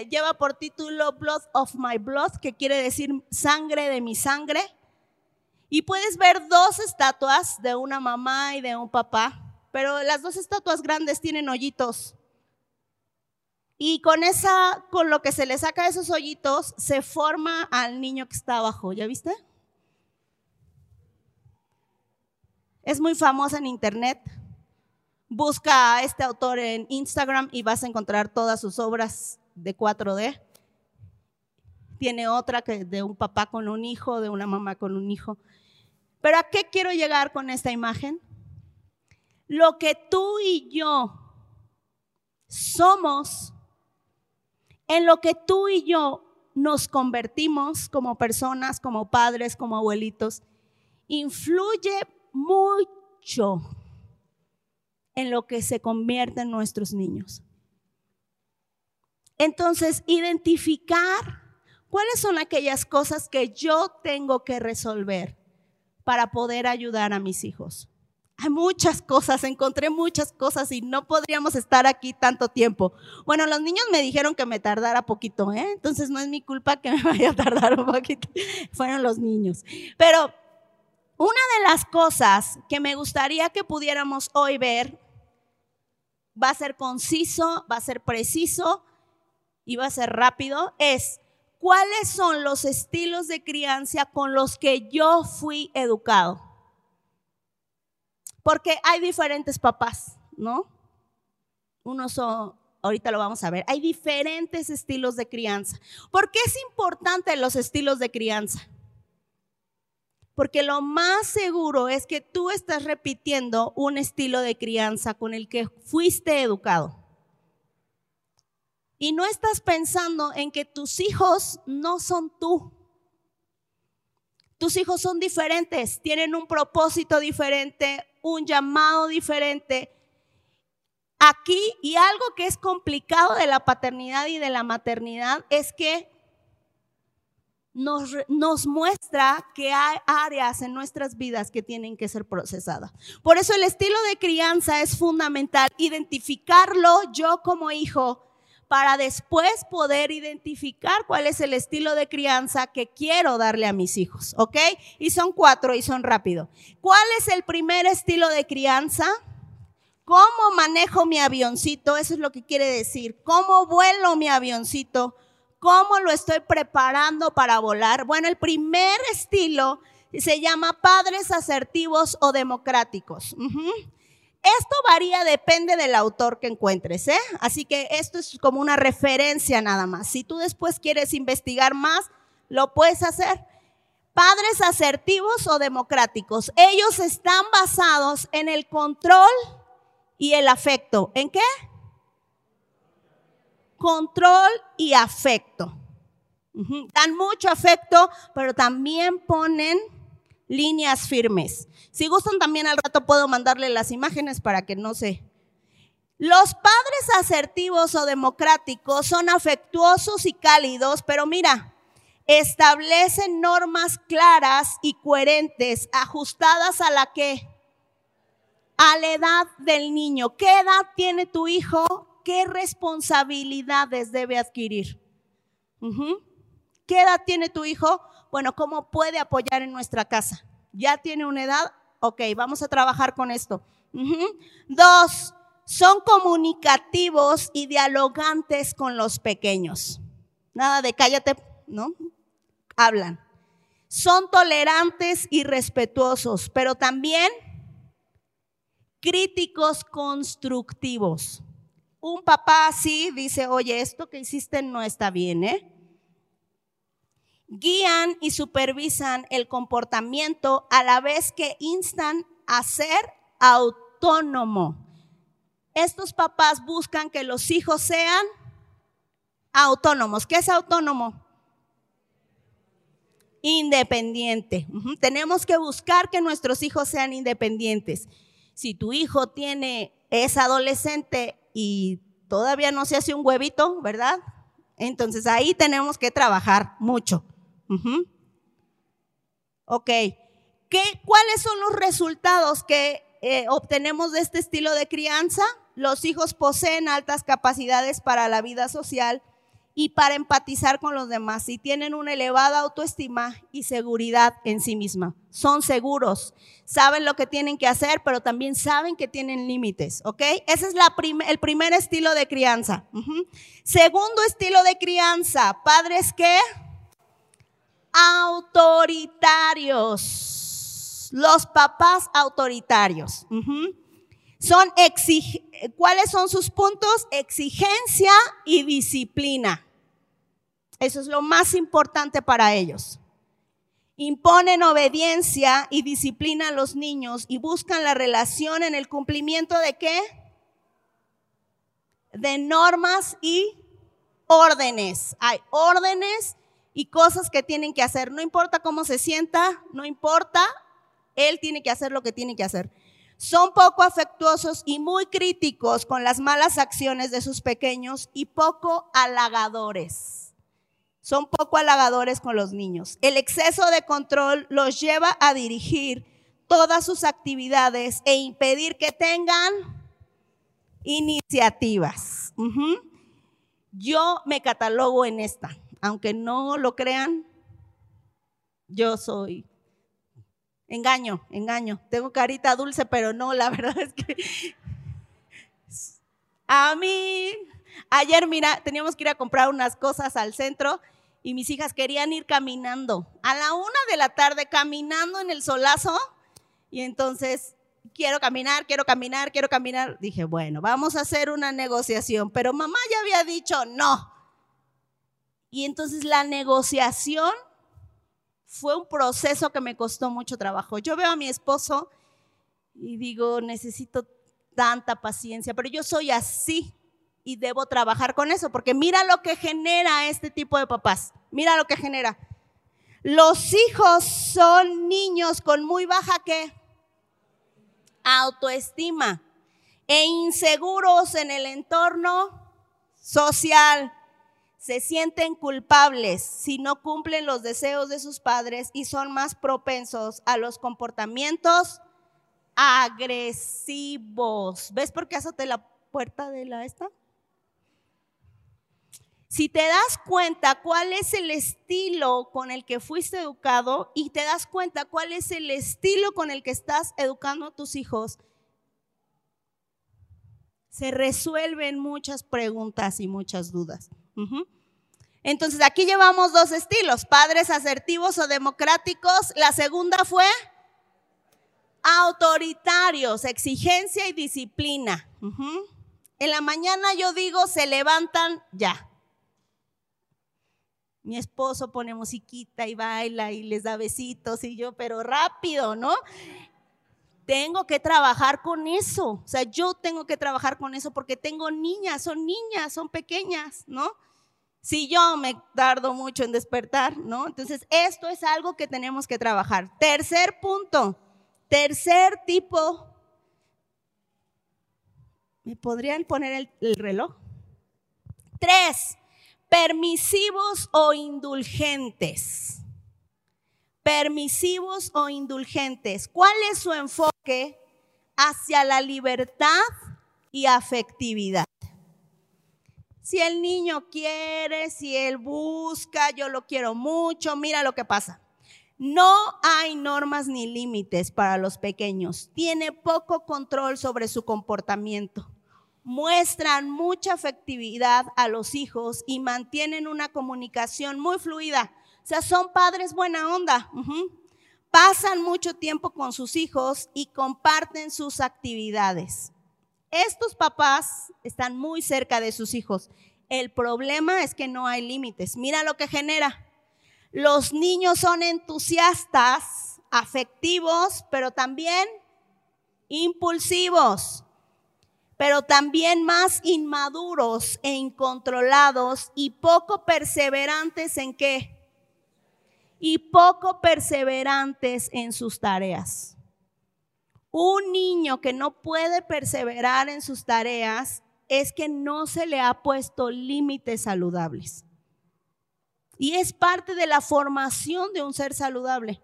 lleva por título Blood of My Blood, que quiere decir sangre de mi sangre. Y puedes ver dos estatuas de una mamá y de un papá, pero las dos estatuas grandes tienen hoyitos. Y con esa, con lo que se le saca esos hoyitos, se forma al niño que está abajo. ¿Ya viste? Es muy famosa en internet. Busca a este autor en Instagram y vas a encontrar todas sus obras de 4D. Tiene otra que de un papá con un hijo, de una mamá con un hijo. Pero ¿a qué quiero llegar con esta imagen? Lo que tú y yo somos, en lo que tú y yo nos convertimos como personas, como padres, como abuelitos, influye mucho en lo que se convierten nuestros niños. Entonces, identificar cuáles son aquellas cosas que yo tengo que resolver para poder ayudar a mis hijos. Hay muchas cosas, encontré muchas cosas y no podríamos estar aquí tanto tiempo. Bueno, los niños me dijeron que me tardara poquito, ¿eh? entonces no es mi culpa que me vaya a tardar un poquito. Fueron los niños. Pero una de las cosas que me gustaría que pudiéramos hoy ver va a ser conciso, va a ser preciso y va a ser rápido, es cuáles son los estilos de crianza con los que yo fui educado. Porque hay diferentes papás, ¿no? Unos son, ahorita lo vamos a ver, hay diferentes estilos de crianza. ¿Por qué es importante los estilos de crianza? Porque lo más seguro es que tú estás repitiendo un estilo de crianza con el que fuiste educado. Y no estás pensando en que tus hijos no son tú. Tus hijos son diferentes, tienen un propósito diferente, un llamado diferente. Aquí, y algo que es complicado de la paternidad y de la maternidad, es que nos, muestra que hay áreas en nuestras vidas que tienen que ser procesadas. Por eso el estilo de crianza es fundamental, identificarlo yo como hijo para después poder identificar cuál es el estilo de crianza que quiero darle a mis hijos, ¿ok? Y son cuatro y son rápido. ¿Cuál es el primer estilo de crianza? ¿Cómo manejo mi avioncito? Eso es lo que quiere decir. ¿Cómo vuelo mi avioncito? ¿Cómo lo estoy preparando para volar? Bueno, el primer estilo se llama padres asertivos o democráticos. Esto varía, depende del autor que encuentres, ¿eh? Así que esto es como una referencia nada más. Si tú después quieres investigar más, lo puedes hacer. Padres asertivos o democráticos. Ellos están basados en el control y el afecto. ¿En qué? Control y afecto. Dan mucho afecto, pero también ponen líneas firmes. Si gustan también al rato puedo mandarle las imágenes para que no se... Los padres asertivos o democráticos son afectuosos y cálidos, pero mira, establecen normas claras y coherentes, ajustadas a la que, a la edad del niño. ¿Qué edad tiene tu hijo? ¿Qué responsabilidades debe adquirir? ¿Qué edad tiene tu hijo? Bueno, ¿cómo puede apoyar en nuestra casa? ¿Ya tiene una edad? Ok, vamos a trabajar con esto. Dos, son comunicativos y dialogantes con los pequeños. Nada de cállate, ¿no? Hablan. Son tolerantes y respetuosos, pero también críticos constructivos. Un papá así dice, oye, esto que hiciste no está bien, ¿eh? guían y supervisan el comportamiento a la vez que instan a ser autónomo. Estos papás buscan que los hijos sean autónomos. ¿Qué es autónomo? Independiente. Tenemos que buscar que nuestros hijos sean independientes. Si tu hijo tiene, es adolescente y todavía no se hace un huevito, ¿verdad? Entonces ahí tenemos que trabajar mucho. Ok. ¿Qué, ¿Cuáles son los resultados que eh, obtenemos de este estilo de crianza? Los hijos poseen altas capacidades para la vida social y para empatizar con los demás y tienen una elevada autoestima y seguridad en sí misma. Son seguros, saben lo que tienen que hacer, pero también saben que tienen límites, ¿ok? Ese es el primer estilo de crianza. Segundo estilo de crianza, padres que autoritarios. Los papás autoritarios. Son ¿Cuáles son sus puntos? Exigencia y disciplina. Eso es lo más importante para ellos. Imponen obediencia y disciplina a los niños y buscan la relación en el cumplimiento de qué? De normas y órdenes. Hay órdenes y cosas que tienen que hacer. No importa cómo se sienta, no importa, él tiene que hacer lo que tiene que hacer. Son poco afectuosos y muy críticos con las malas acciones de sus pequeños y poco halagadores. Son poco halagadores con los niños. El exceso de control los lleva a dirigir todas sus actividades e impedir que tengan iniciativas. Yo me catalogo en esta aunque no lo crean, yo soy. Engaño, engaño. Tengo carita dulce, pero no, la verdad es que a mí, ayer mira, teníamos que ir a comprar unas cosas al centro y mis hijas querían ir caminando. A la una de la tarde, caminando en el solazo. Y entonces, quiero caminar, quiero caminar, quiero caminar. Dije, bueno, vamos a hacer una negociación. Pero mamá ya había dicho no. Y entonces la negociación fue un proceso que me costó mucho trabajo. Yo veo a mi esposo y digo, necesito tanta paciencia, pero yo soy así y debo trabajar con eso, porque mira lo que genera este tipo de papás, mira lo que genera. Los hijos son niños con muy baja ¿qué? autoestima e inseguros en el entorno social se sienten culpables si no cumplen los deseos de sus padres y son más propensos a los comportamientos agresivos. ¿Ves por qué azote la puerta de la esta? Si te das cuenta cuál es el estilo con el que fuiste educado y te das cuenta cuál es el estilo con el que estás educando a tus hijos, se resuelven muchas preguntas y muchas dudas. Entonces aquí llevamos dos estilos, padres asertivos o democráticos. La segunda fue autoritarios, exigencia y disciplina. En la mañana yo digo, se levantan ya. Mi esposo pone musiquita y baila y les da besitos y yo, pero rápido, ¿no? Tengo que trabajar con eso. O sea, yo tengo que trabajar con eso porque tengo niñas, son niñas, son pequeñas, ¿no? Si yo me tardo mucho en despertar, ¿no? Entonces, esto es algo que tenemos que trabajar. Tercer punto, tercer tipo. ¿Me podrían poner el, el reloj? Tres, permisivos o indulgentes. Permisivos o indulgentes. ¿Cuál es su enfoque hacia la libertad y afectividad? Si el niño quiere, si él busca, yo lo quiero mucho, mira lo que pasa. No hay normas ni límites para los pequeños. Tiene poco control sobre su comportamiento muestran mucha afectividad a los hijos y mantienen una comunicación muy fluida. O sea, son padres buena onda. Pasan mucho tiempo con sus hijos y comparten sus actividades. Estos papás están muy cerca de sus hijos. El problema es que no hay límites. Mira lo que genera. Los niños son entusiastas, afectivos, pero también impulsivos pero también más inmaduros e incontrolados y poco perseverantes en qué? Y poco perseverantes en sus tareas. Un niño que no puede perseverar en sus tareas es que no se le ha puesto límites saludables. Y es parte de la formación de un ser saludable.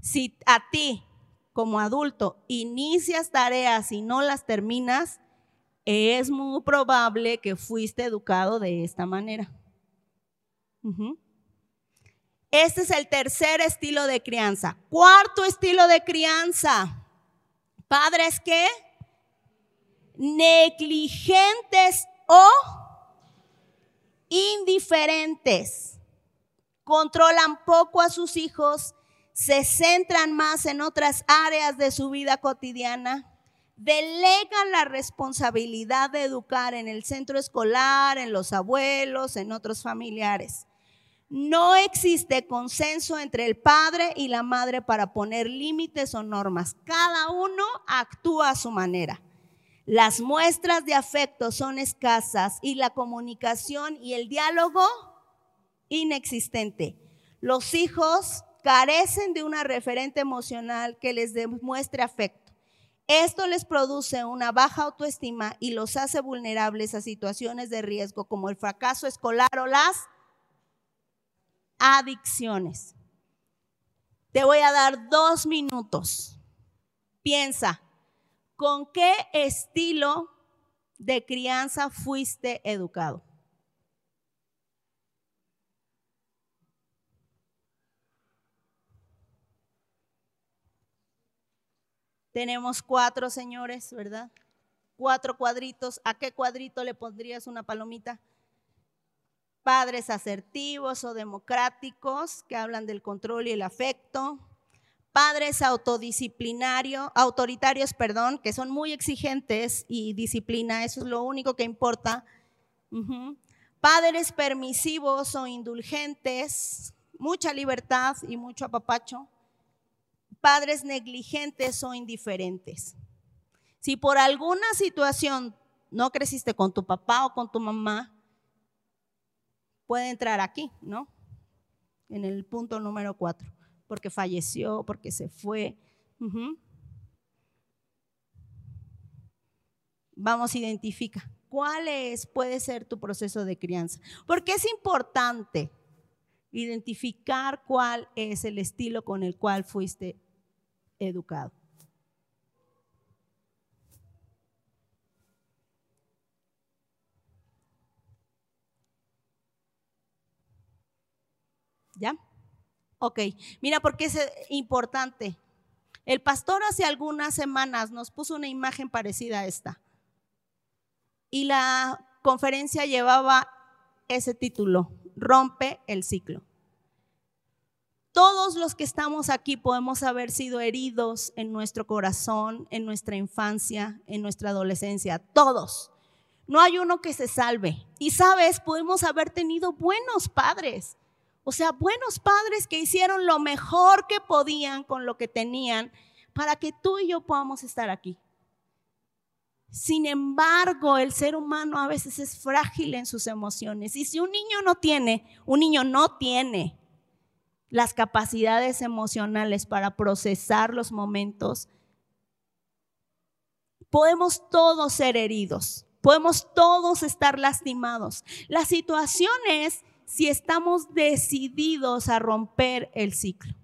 Si a ti, como adulto, inicias tareas y no las terminas, es muy probable que fuiste educado de esta manera. Este es el tercer estilo de crianza. Cuarto estilo de crianza. Padres que negligentes o indiferentes. Controlan poco a sus hijos, se centran más en otras áreas de su vida cotidiana delegan la responsabilidad de educar en el centro escolar, en los abuelos, en otros familiares. No existe consenso entre el padre y la madre para poner límites o normas. Cada uno actúa a su manera. Las muestras de afecto son escasas y la comunicación y el diálogo inexistente. Los hijos carecen de una referente emocional que les demuestre afecto. Esto les produce una baja autoestima y los hace vulnerables a situaciones de riesgo como el fracaso escolar o las adicciones. Te voy a dar dos minutos. Piensa, ¿con qué estilo de crianza fuiste educado? Tenemos cuatro señores, ¿verdad? Cuatro cuadritos. ¿A qué cuadrito le pondrías una palomita? Padres asertivos o democráticos que hablan del control y el afecto. Padres autodisciplinarios, autoritarios, perdón, que son muy exigentes y disciplina, eso es lo único que importa. Padres permisivos o indulgentes, mucha libertad y mucho apapacho padres negligentes o indiferentes. Si por alguna situación no creciste con tu papá o con tu mamá, puede entrar aquí, ¿no? En el punto número cuatro, porque falleció, porque se fue. Vamos, identifica. ¿Cuál es, puede ser tu proceso de crianza? Porque es importante identificar cuál es el estilo con el cual fuiste educado. ¿Ya? Ok, mira porque es eh, importante. El pastor hace algunas semanas nos puso una imagen parecida a esta. Y la conferencia llevaba ese título, Rompe el ciclo. Todos los que estamos aquí podemos haber sido heridos en nuestro corazón, en nuestra infancia, en nuestra adolescencia. Todos. No hay uno que se salve. Y sabes, podemos haber tenido buenos padres. O sea, buenos padres que hicieron lo mejor que podían con lo que tenían para que tú y yo podamos estar aquí. Sin embargo, el ser humano a veces es frágil en sus emociones. Y si un niño no tiene, un niño no tiene las capacidades emocionales para procesar los momentos, podemos todos ser heridos, podemos todos estar lastimados. La situación es si estamos decididos a romper el ciclo.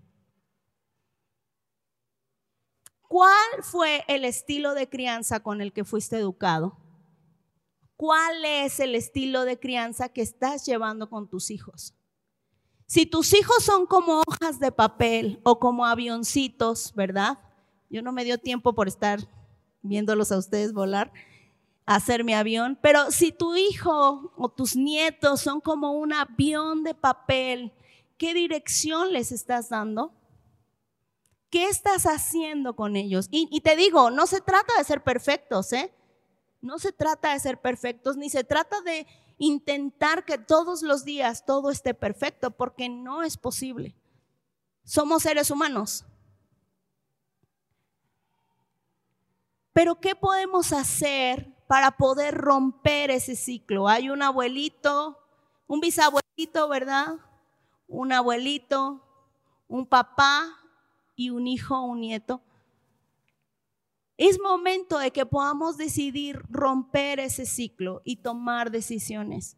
¿Cuál fue el estilo de crianza con el que fuiste educado? ¿Cuál es el estilo de crianza que estás llevando con tus hijos? Si tus hijos son como hojas de papel o como avioncitos, ¿verdad? Yo no me dio tiempo por estar viéndolos a ustedes volar, hacer mi avión, pero si tu hijo o tus nietos son como un avión de papel, ¿qué dirección les estás dando? ¿Qué estás haciendo con ellos? Y, te digo, no se trata de ser perfectos, ¿eh? No se trata de ser perfectos, ni se trata de intentar que todos los días todo esté perfecto, porque no es posible. Somos seres humanos. Pero ¿qué podemos hacer para poder romper ese ciclo? Hay un abuelito, un bisabuelito, ¿verdad? Un abuelito, un papá y un hijo, un nieto. Es momento de que podamos decidir romper ese ciclo y tomar decisiones.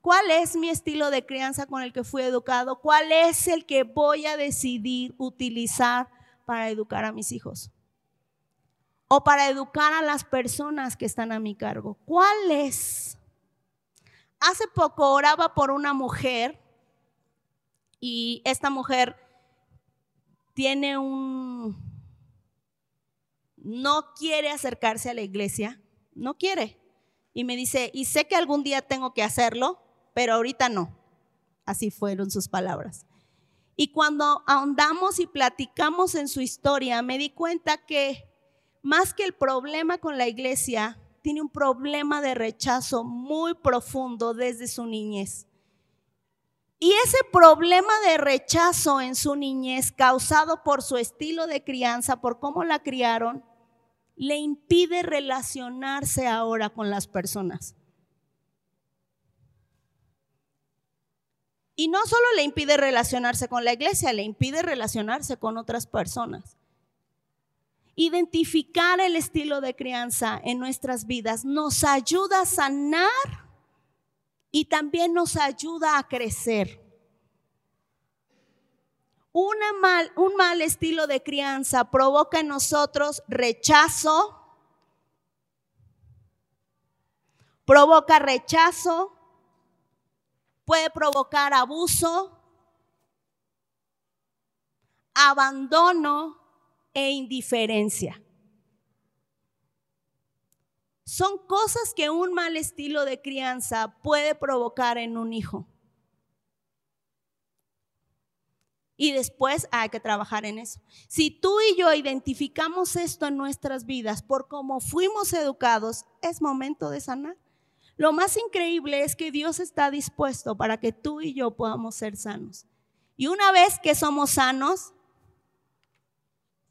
¿Cuál es mi estilo de crianza con el que fui educado? ¿Cuál es el que voy a decidir utilizar para educar a mis hijos? O para educar a las personas que están a mi cargo. ¿Cuál es? Hace poco oraba por una mujer y esta mujer tiene un no quiere acercarse a la iglesia, no quiere. Y me dice, y sé que algún día tengo que hacerlo, pero ahorita no. Así fueron sus palabras. Y cuando ahondamos y platicamos en su historia, me di cuenta que más que el problema con la iglesia, tiene un problema de rechazo muy profundo desde su niñez. Y ese problema de rechazo en su niñez, causado por su estilo de crianza, por cómo la criaron, le impide relacionarse ahora con las personas. Y no solo le impide relacionarse con la iglesia, le impide relacionarse con otras personas. Identificar el estilo de crianza en nuestras vidas nos ayuda a sanar y también nos ayuda a crecer mal, un mal estilo de crianza provoca en nosotros rechazo, provoca rechazo, puede provocar abuso, abandono e indiferencia. Son cosas que un mal estilo de crianza puede provocar en un hijo. Y después hay que trabajar en eso. Si tú y yo identificamos esto en nuestras vidas por cómo fuimos educados, es momento de sanar. Lo más increíble es que Dios está dispuesto para que tú y yo podamos ser sanos. Y una vez que somos sanos,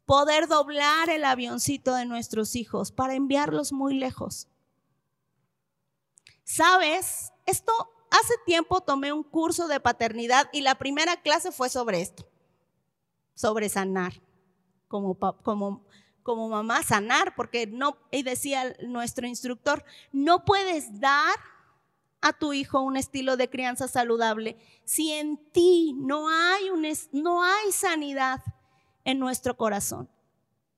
poder doblar el avioncito de nuestros hijos para enviarlos muy lejos. ¿Sabes? Esto hace tiempo tomé un curso de paternidad y la primera clase fue sobre esto, sobre sanar, como, como, como mamá, sanar, porque no, y decía nuestro instructor, no puedes dar a tu hijo un estilo de crianza saludable si en ti no hay, un, no hay sanidad en nuestro corazón.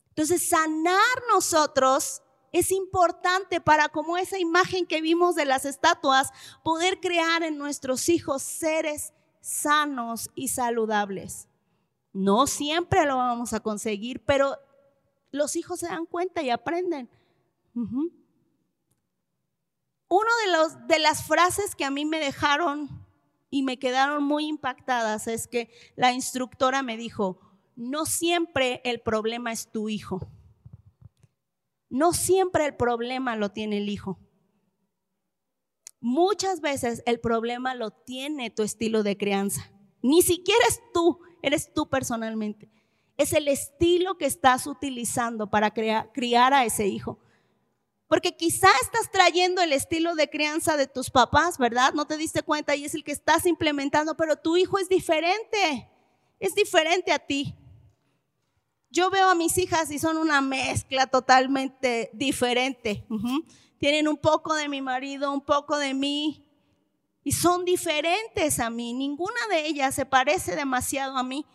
Entonces, sanar nosotros es importante para como esa imagen que vimos de las estatuas, poder crear en nuestros hijos seres sanos y saludables. No siempre lo vamos a conseguir, pero los hijos se dan cuenta y aprenden. Uno de, los, de las frases que a mí me dejaron y me quedaron muy impactadas es que la instructora me dijo, no siempre el problema es tu hijo. No siempre el problema lo tiene el hijo. Muchas veces el problema lo tiene tu estilo de crianza. Ni siquiera es tú, eres tú personalmente. Es el estilo que estás utilizando para criar a ese hijo. Porque quizá estás trayendo el estilo de crianza de tus papás, ¿verdad? No te diste cuenta y es el que estás implementando, pero tu hijo es diferente. Es diferente a ti. Yo veo a mis hijas y son una mezcla totalmente diferente. Tienen un poco de mi marido, un poco de mí. Y son diferentes a mí. Ninguna de ellas se parece demasiado a mí.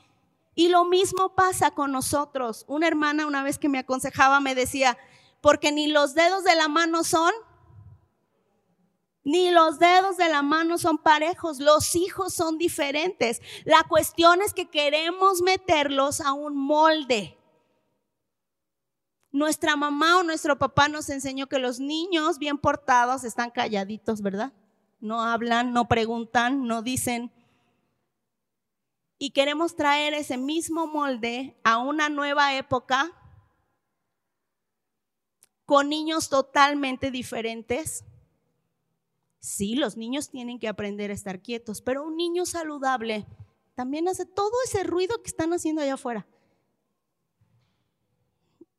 Y lo mismo pasa con nosotros. Una hermana una vez que me aconsejaba me decía, porque ni los dedos de la mano son, ni los dedos de la mano son parejos, los hijos son diferentes. La cuestión es que queremos meterlos a un molde. Nuestra mamá o nuestro papá nos enseñó que los niños bien portados están calladitos, ¿verdad? No hablan, no preguntan, no dicen. Y queremos traer ese mismo molde a una nueva época con niños totalmente diferentes. Sí, los niños tienen que aprender a estar quietos, pero un niño saludable también hace todo ese ruido que están haciendo allá afuera.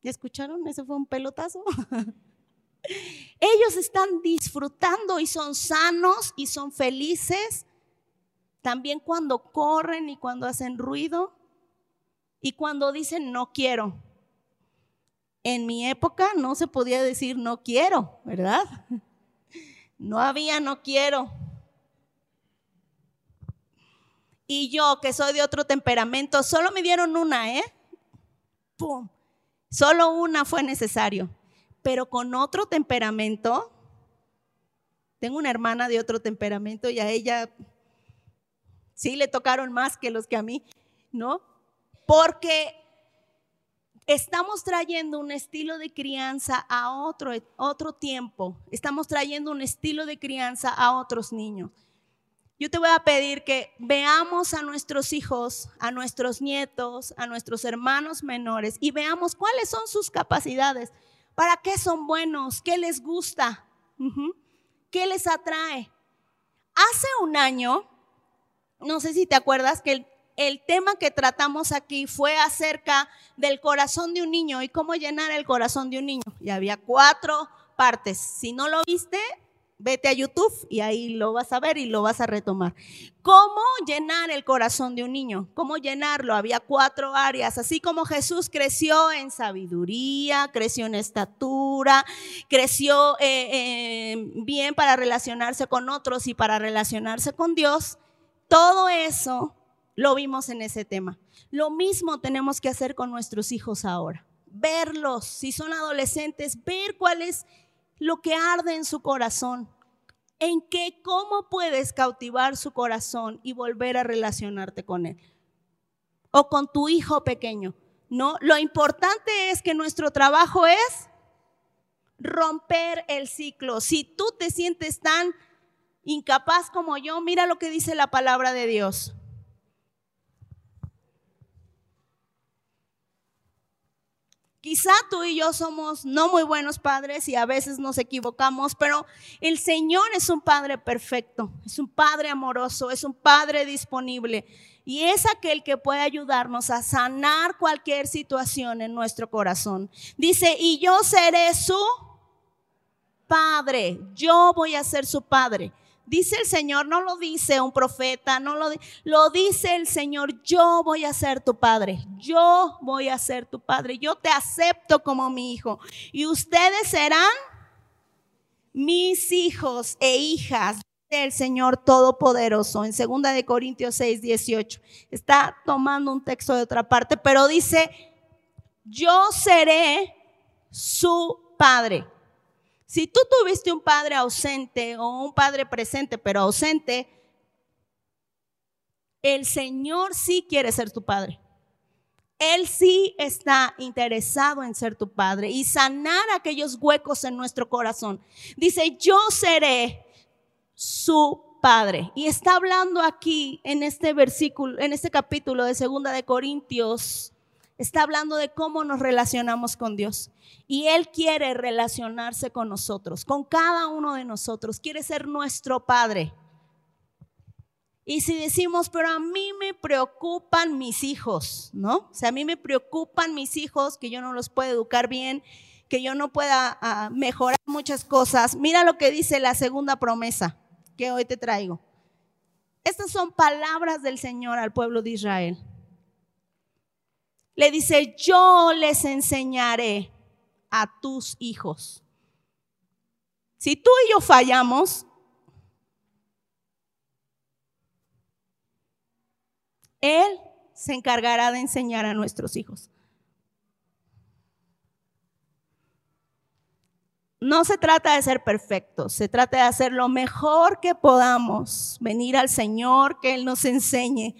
¿Ya escucharon? Ese fue un pelotazo. Ellos están disfrutando y son sanos y son felices. También cuando corren y cuando hacen ruido y cuando dicen no quiero. En mi época no se podía decir no quiero, ¿verdad? No había no quiero. Y yo, que soy de otro temperamento, solo me dieron una, ¿eh? ¡Pum! Solo una fue necesario. Pero con otro temperamento, tengo una hermana de otro temperamento y a ella sí le tocaron más que los que a mí, ¿no? Porque estamos trayendo un estilo de crianza a otro, otro tiempo, estamos trayendo un estilo de crianza a otros niños. Yo te voy a pedir que veamos a nuestros hijos, a nuestros nietos, a nuestros hermanos menores y veamos cuáles son sus capacidades, para qué son buenos, qué les gusta, qué les atrae. Hace un año, no sé si te acuerdas que el tema que tratamos aquí fue acerca del corazón de un niño y cómo llenar el corazón de un niño. Y había cuatro partes. Si no lo viste, Vete a YouTube y ahí lo vas a ver y lo vas a retomar. ¿Cómo llenar el corazón de un niño? ¿Cómo llenarlo? Había cuatro áreas. Así como Jesús creció en sabiduría, creció en estatura, creció eh, eh, bien para relacionarse con otros y para relacionarse con Dios, todo eso lo vimos en ese tema. Lo mismo tenemos que hacer con nuestros hijos ahora. Verlos, si son adolescentes, ver cuál es lo que arde en su corazón. En qué, cómo puedes cautivar su corazón y volver a relacionarte con él. O con tu hijo pequeño. No, lo importante es que nuestro trabajo es romper el ciclo. Si tú te sientes tan incapaz como yo, mira lo que dice la palabra de Dios. Quizá tú y yo somos no muy buenos padres y a veces nos equivocamos, pero el Señor es un Padre perfecto, es un Padre amoroso, es un Padre disponible y es aquel que puede ayudarnos a sanar cualquier situación en nuestro corazón. Dice, y yo seré su Padre, yo voy a ser su Padre. Dice el Señor, no lo dice un profeta, no lo, lo dice el Señor, yo voy a ser tu padre, yo voy a ser tu padre, yo te acepto como mi hijo y ustedes serán mis hijos e hijas del Señor Todopoderoso. En 2 de Corintios 6, 18. Está tomando un texto de otra parte, pero dice, yo seré su padre. Si tú tuviste un padre ausente o un padre presente pero ausente, el Señor sí quiere ser tu padre. Él sí está interesado en ser tu padre y sanar aquellos huecos en nuestro corazón. Dice, yo seré su padre. Y está hablando aquí en este versículo, en este capítulo de Segunda de Corintios, está hablando de cómo nos relacionamos con Dios. Y Él quiere relacionarse con nosotros, con cada uno de nosotros. Quiere ser nuestro padre. Y si decimos, pero a mí me preocupan mis hijos, ¿no? O sea, a mí me preocupan mis hijos, que yo no los puedo educar bien, que yo no pueda ah, mejorar muchas cosas. Mira lo que dice la segunda promesa que hoy te traigo. Estas son palabras del Señor al pueblo de Israel. Le dice, yo les enseñaré a tus hijos. Si tú y yo fallamos, Él se encargará de enseñar a nuestros hijos. No se trata de ser perfectos, se trata de hacer lo mejor que podamos, venir al Señor, que Él nos enseñe.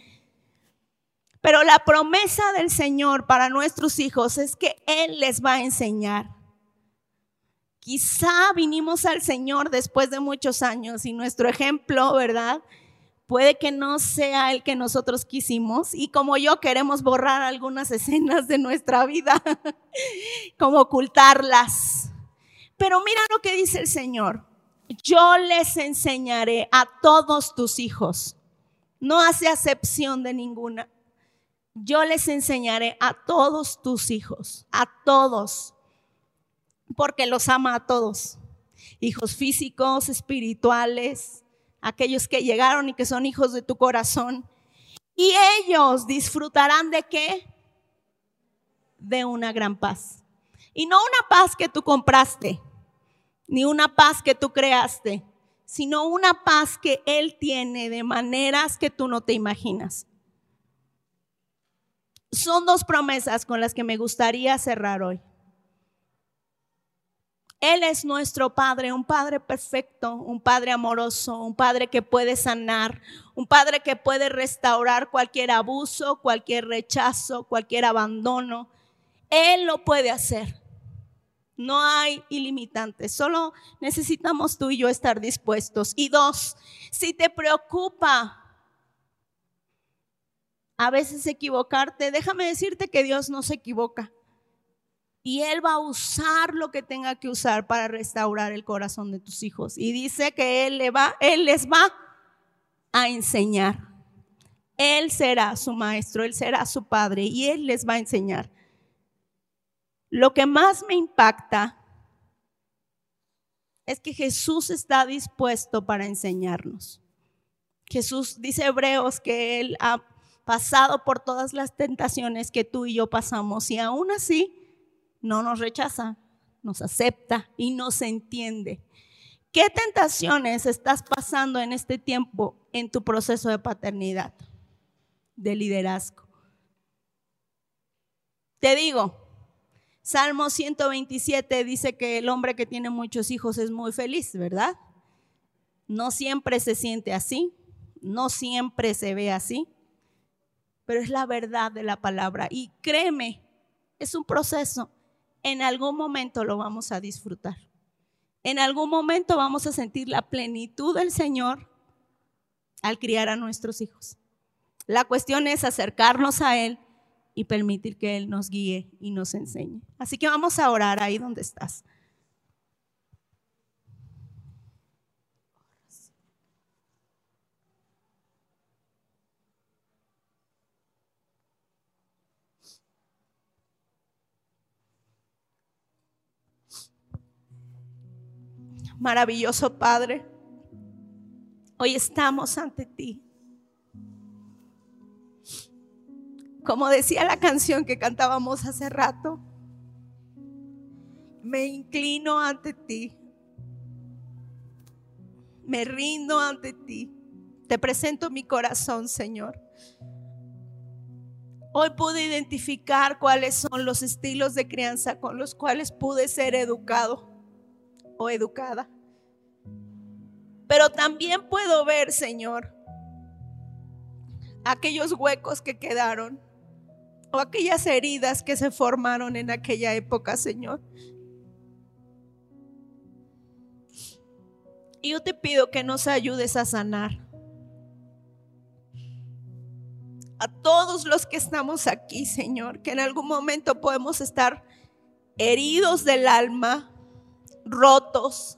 Pero la promesa del Señor para nuestros hijos es que Él les va a enseñar. Quizá vinimos al Señor después de muchos años y nuestro ejemplo, ¿verdad? puede que no sea el que nosotros quisimos y como yo queremos borrar algunas escenas de nuestra vida, como ocultarlas. Pero mira lo que dice el Señor. Yo les enseñaré a todos tus hijos. No hace acepción de ninguna. Yo les enseñaré a todos tus hijos, a todos, porque los ama a todos. Hijos físicos, espirituales, aquellos que llegaron y que son hijos de tu corazón. Y ellos disfrutarán de qué? De una gran paz. Y no una paz que tú compraste, ni una paz que tú creaste, sino una paz que Él tiene de maneras que tú no te imaginas. Son dos promesas con las que me gustaría cerrar hoy. Él es nuestro Padre, un Padre perfecto, un Padre amoroso, un Padre que puede sanar, un Padre que puede restaurar cualquier abuso, cualquier rechazo, cualquier abandono. Él lo puede hacer. No hay ilimitantes, solo necesitamos tú y yo estar dispuestos. Y dos, si te preocupa a veces equivocarte, déjame decirte que Dios no se equivoca. Y Él va a usar lo que tenga que usar para restaurar el corazón de tus hijos. Y dice que Él, le va, él les va a enseñar. Él será su maestro, Él será su padre y Él les va a enseñar. Lo que más me impacta es que Jesús está dispuesto para enseñarnos. Jesús dice Hebreos que Él ha pasado por todas las tentaciones que tú y yo pasamos y aún así no nos rechaza, nos acepta y nos entiende. ¿Qué tentaciones estás pasando en este tiempo en tu proceso de paternidad, de liderazgo? Te digo, Salmo 127 dice que el hombre que tiene muchos hijos es muy feliz, ¿verdad? No siempre se siente así, no siempre se ve así, pero es la verdad de la palabra. Y créeme, es un proceso en algún momento lo vamos a disfrutar. En algún momento vamos a sentir la plenitud del Señor al criar a nuestros hijos. La cuestión es acercarnos a Él y permitir que Él nos guíe y nos enseñe. Así que vamos a orar ahí donde estás. Maravilloso Padre, hoy estamos ante ti. Como decía la canción que cantábamos hace rato, me inclino ante ti. Me rindo ante ti. Te presento mi corazón, Señor. Hoy pude identificar cuáles son los estilos de crianza con los cuales pude ser educado o educada. Pero también puedo ver, Señor, aquellos huecos que quedaron o aquellas heridas que se formaron en aquella época, Señor. Y yo te pido que nos ayudes a sanar. A todos los que estamos aquí, Señor, que en algún momento podemos estar heridos del alma, rotos.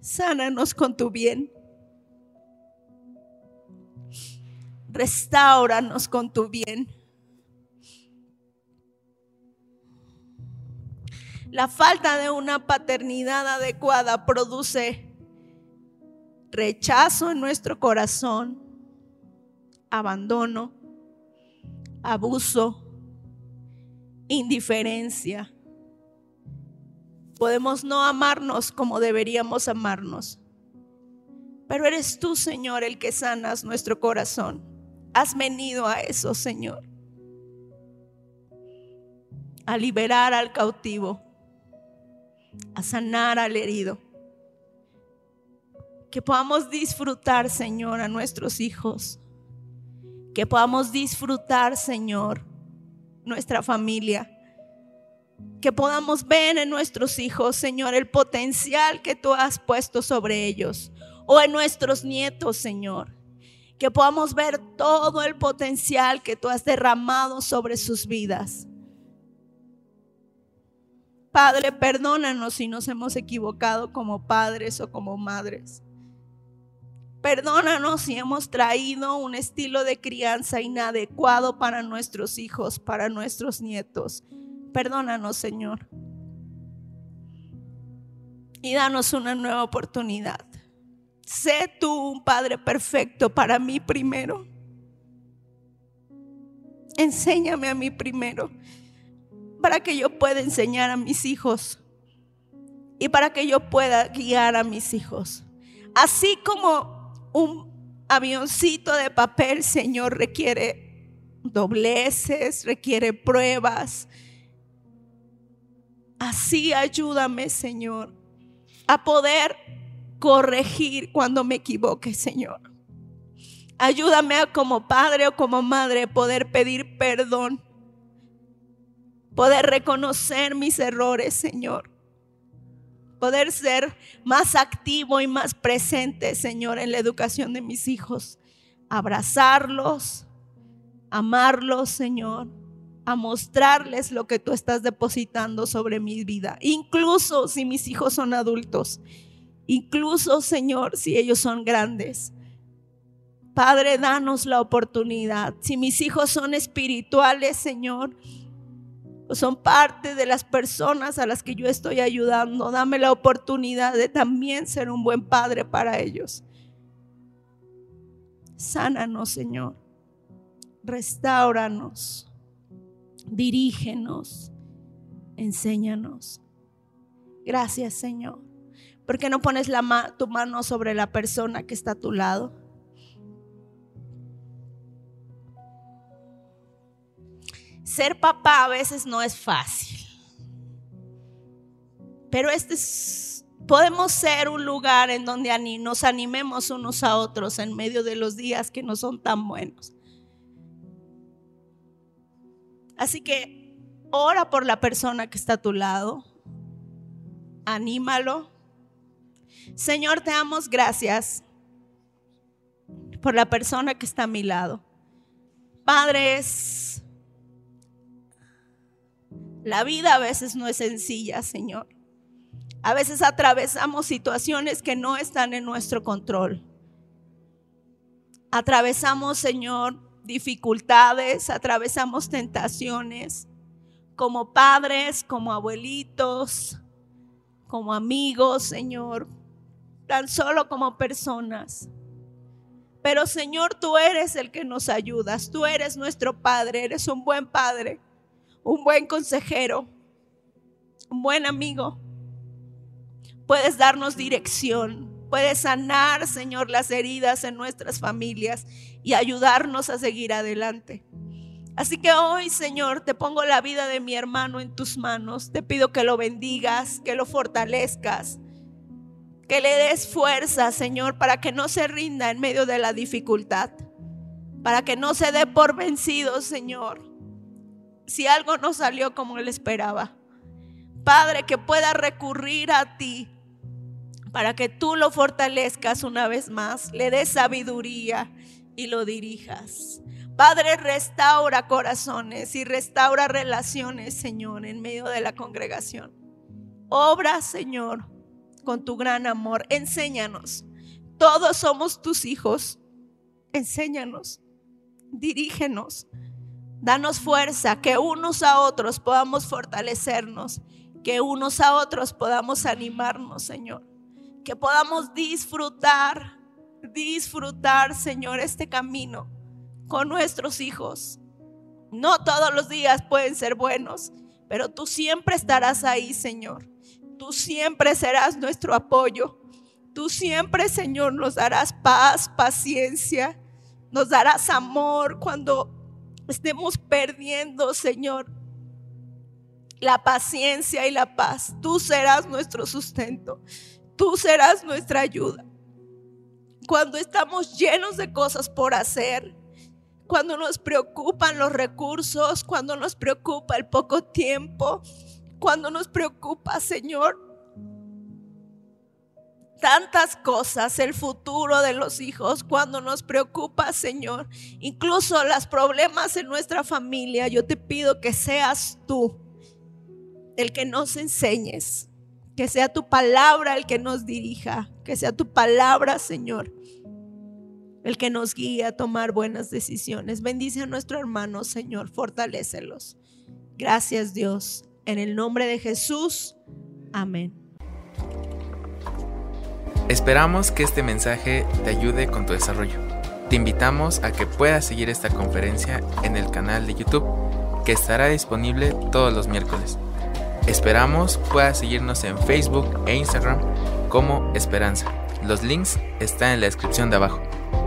Sánanos con tu bien. Restauranos con tu bien. La falta de una paternidad adecuada produce rechazo en nuestro corazón, abandono, abuso, indiferencia. Podemos no amarnos como deberíamos amarnos, pero eres tú, Señor, el que sanas nuestro corazón. Has venido a eso, Señor, a liberar al cautivo a sanar al herido. Que podamos disfrutar, Señor, a nuestros hijos. Que podamos disfrutar, Señor, nuestra familia. Que podamos ver en nuestros hijos, Señor, el potencial que tú has puesto sobre ellos. O en nuestros nietos, Señor. Que podamos ver todo el potencial que tú has derramado sobre sus vidas. Padre, perdónanos si nos hemos equivocado como padres o como madres. Perdónanos si hemos traído un estilo de crianza inadecuado para nuestros hijos, para nuestros nietos. Perdónanos, Señor. Y danos una nueva oportunidad. Sé tú un Padre perfecto para mí primero. Enséñame a mí primero para que yo pueda enseñar a mis hijos y para que yo pueda guiar a mis hijos. Así como un avioncito de papel, Señor, requiere dobleces, requiere pruebas. Así ayúdame, Señor, a poder corregir cuando me equivoque, Señor. Ayúdame a como padre o como madre poder pedir perdón poder reconocer mis errores, Señor. Poder ser más activo y más presente, Señor, en la educación de mis hijos. Abrazarlos, amarlos, Señor. A mostrarles lo que tú estás depositando sobre mi vida. Incluso si mis hijos son adultos. Incluso, Señor, si ellos son grandes. Padre, danos la oportunidad. Si mis hijos son espirituales, Señor, son parte de las personas a las que yo estoy ayudando. Dame la oportunidad de también ser un buen padre para ellos. Sánanos, Señor. Restauranos. Dirígenos. Enséñanos. Gracias, Señor. ¿Por qué no pones tu mano sobre la persona que está a tu lado? ser papá a veces no es fácil. Pero este podemos ser un lugar en donde nos animemos unos a otros en medio de los días que no son tan buenos. Así que ora por la persona que está a tu lado. Anímalo. Señor, te damos gracias por la persona que está a mi lado. Padres, la vida a veces no es sencilla, Señor. A veces atravesamos situaciones que no están en nuestro control. Atravesamos, Señor, dificultades, atravesamos tentaciones como padres, como abuelitos, como amigos, Señor, tan solo como personas. Pero Señor, tú eres el que nos ayudas, tú eres nuestro Padre, eres un buen Padre un buen consejero, un buen amigo. Puedes darnos dirección, puedes sanar, Señor, las heridas en nuestras familias y ayudarnos a seguir adelante. Así que hoy, Señor, te pongo la vida de mi hermano en tus manos. Te pido que lo bendigas, que lo fortalezcas, Que le des fuerza, Señor, para que no se rinda en medio de la dificultad. Para que no se dé por vencido, Señor. Si algo no salió como él esperaba. Padre, que pueda recurrir a ti para que tú lo fortalezcas una vez más, le des sabiduría y lo dirijas. Padre, restaura corazones y restaura relaciones, Señor, en medio de la congregación. Obra, Señor, con tu gran amor. Enséñanos. Todos somos tus hijos. Enséñanos. Dirígenos. Danos fuerza, que unos a otros podamos fortalecernos, que unos a otros podamos animarnos, Señor. Que podamos disfrutar, disfrutar, Señor, este camino con nuestros hijos. No todos los días pueden ser buenos, pero tú siempre estarás ahí, Señor. Tú siempre serás nuestro apoyo. Tú siempre, Señor, nos darás paz, paciencia, nos darás amor cuando estemos perdiendo, Señor, la paciencia y la paz. Tú serás nuestro sustento. Tú serás nuestra ayuda. Cuando estamos llenos de cosas por hacer, cuando nos preocupan los recursos, cuando nos preocupa el poco tiempo, cuando nos preocupa, Señor, tantas cosas, el futuro de los hijos, cuando nos preocupa, Señor, incluso los problemas en nuestra familia, yo te pido que seas tú el que nos enseñes, que sea tu palabra el que nos dirija, que sea tu palabra, Señor, el que nos guíe a tomar buenas decisiones. Bendice a nuestro hermano, Señor, fortalécelos. Gracias, Dios. En el nombre de Jesús. Amén. Esperamos que este mensaje te ayude con tu desarrollo. Te invitamos a que puedas seguir esta conferencia en el canal de YouTube que estará disponible todos los miércoles. Esperamos puedas seguirnos en Facebook e Instagram como Esperanza. Los links están en la descripción de abajo.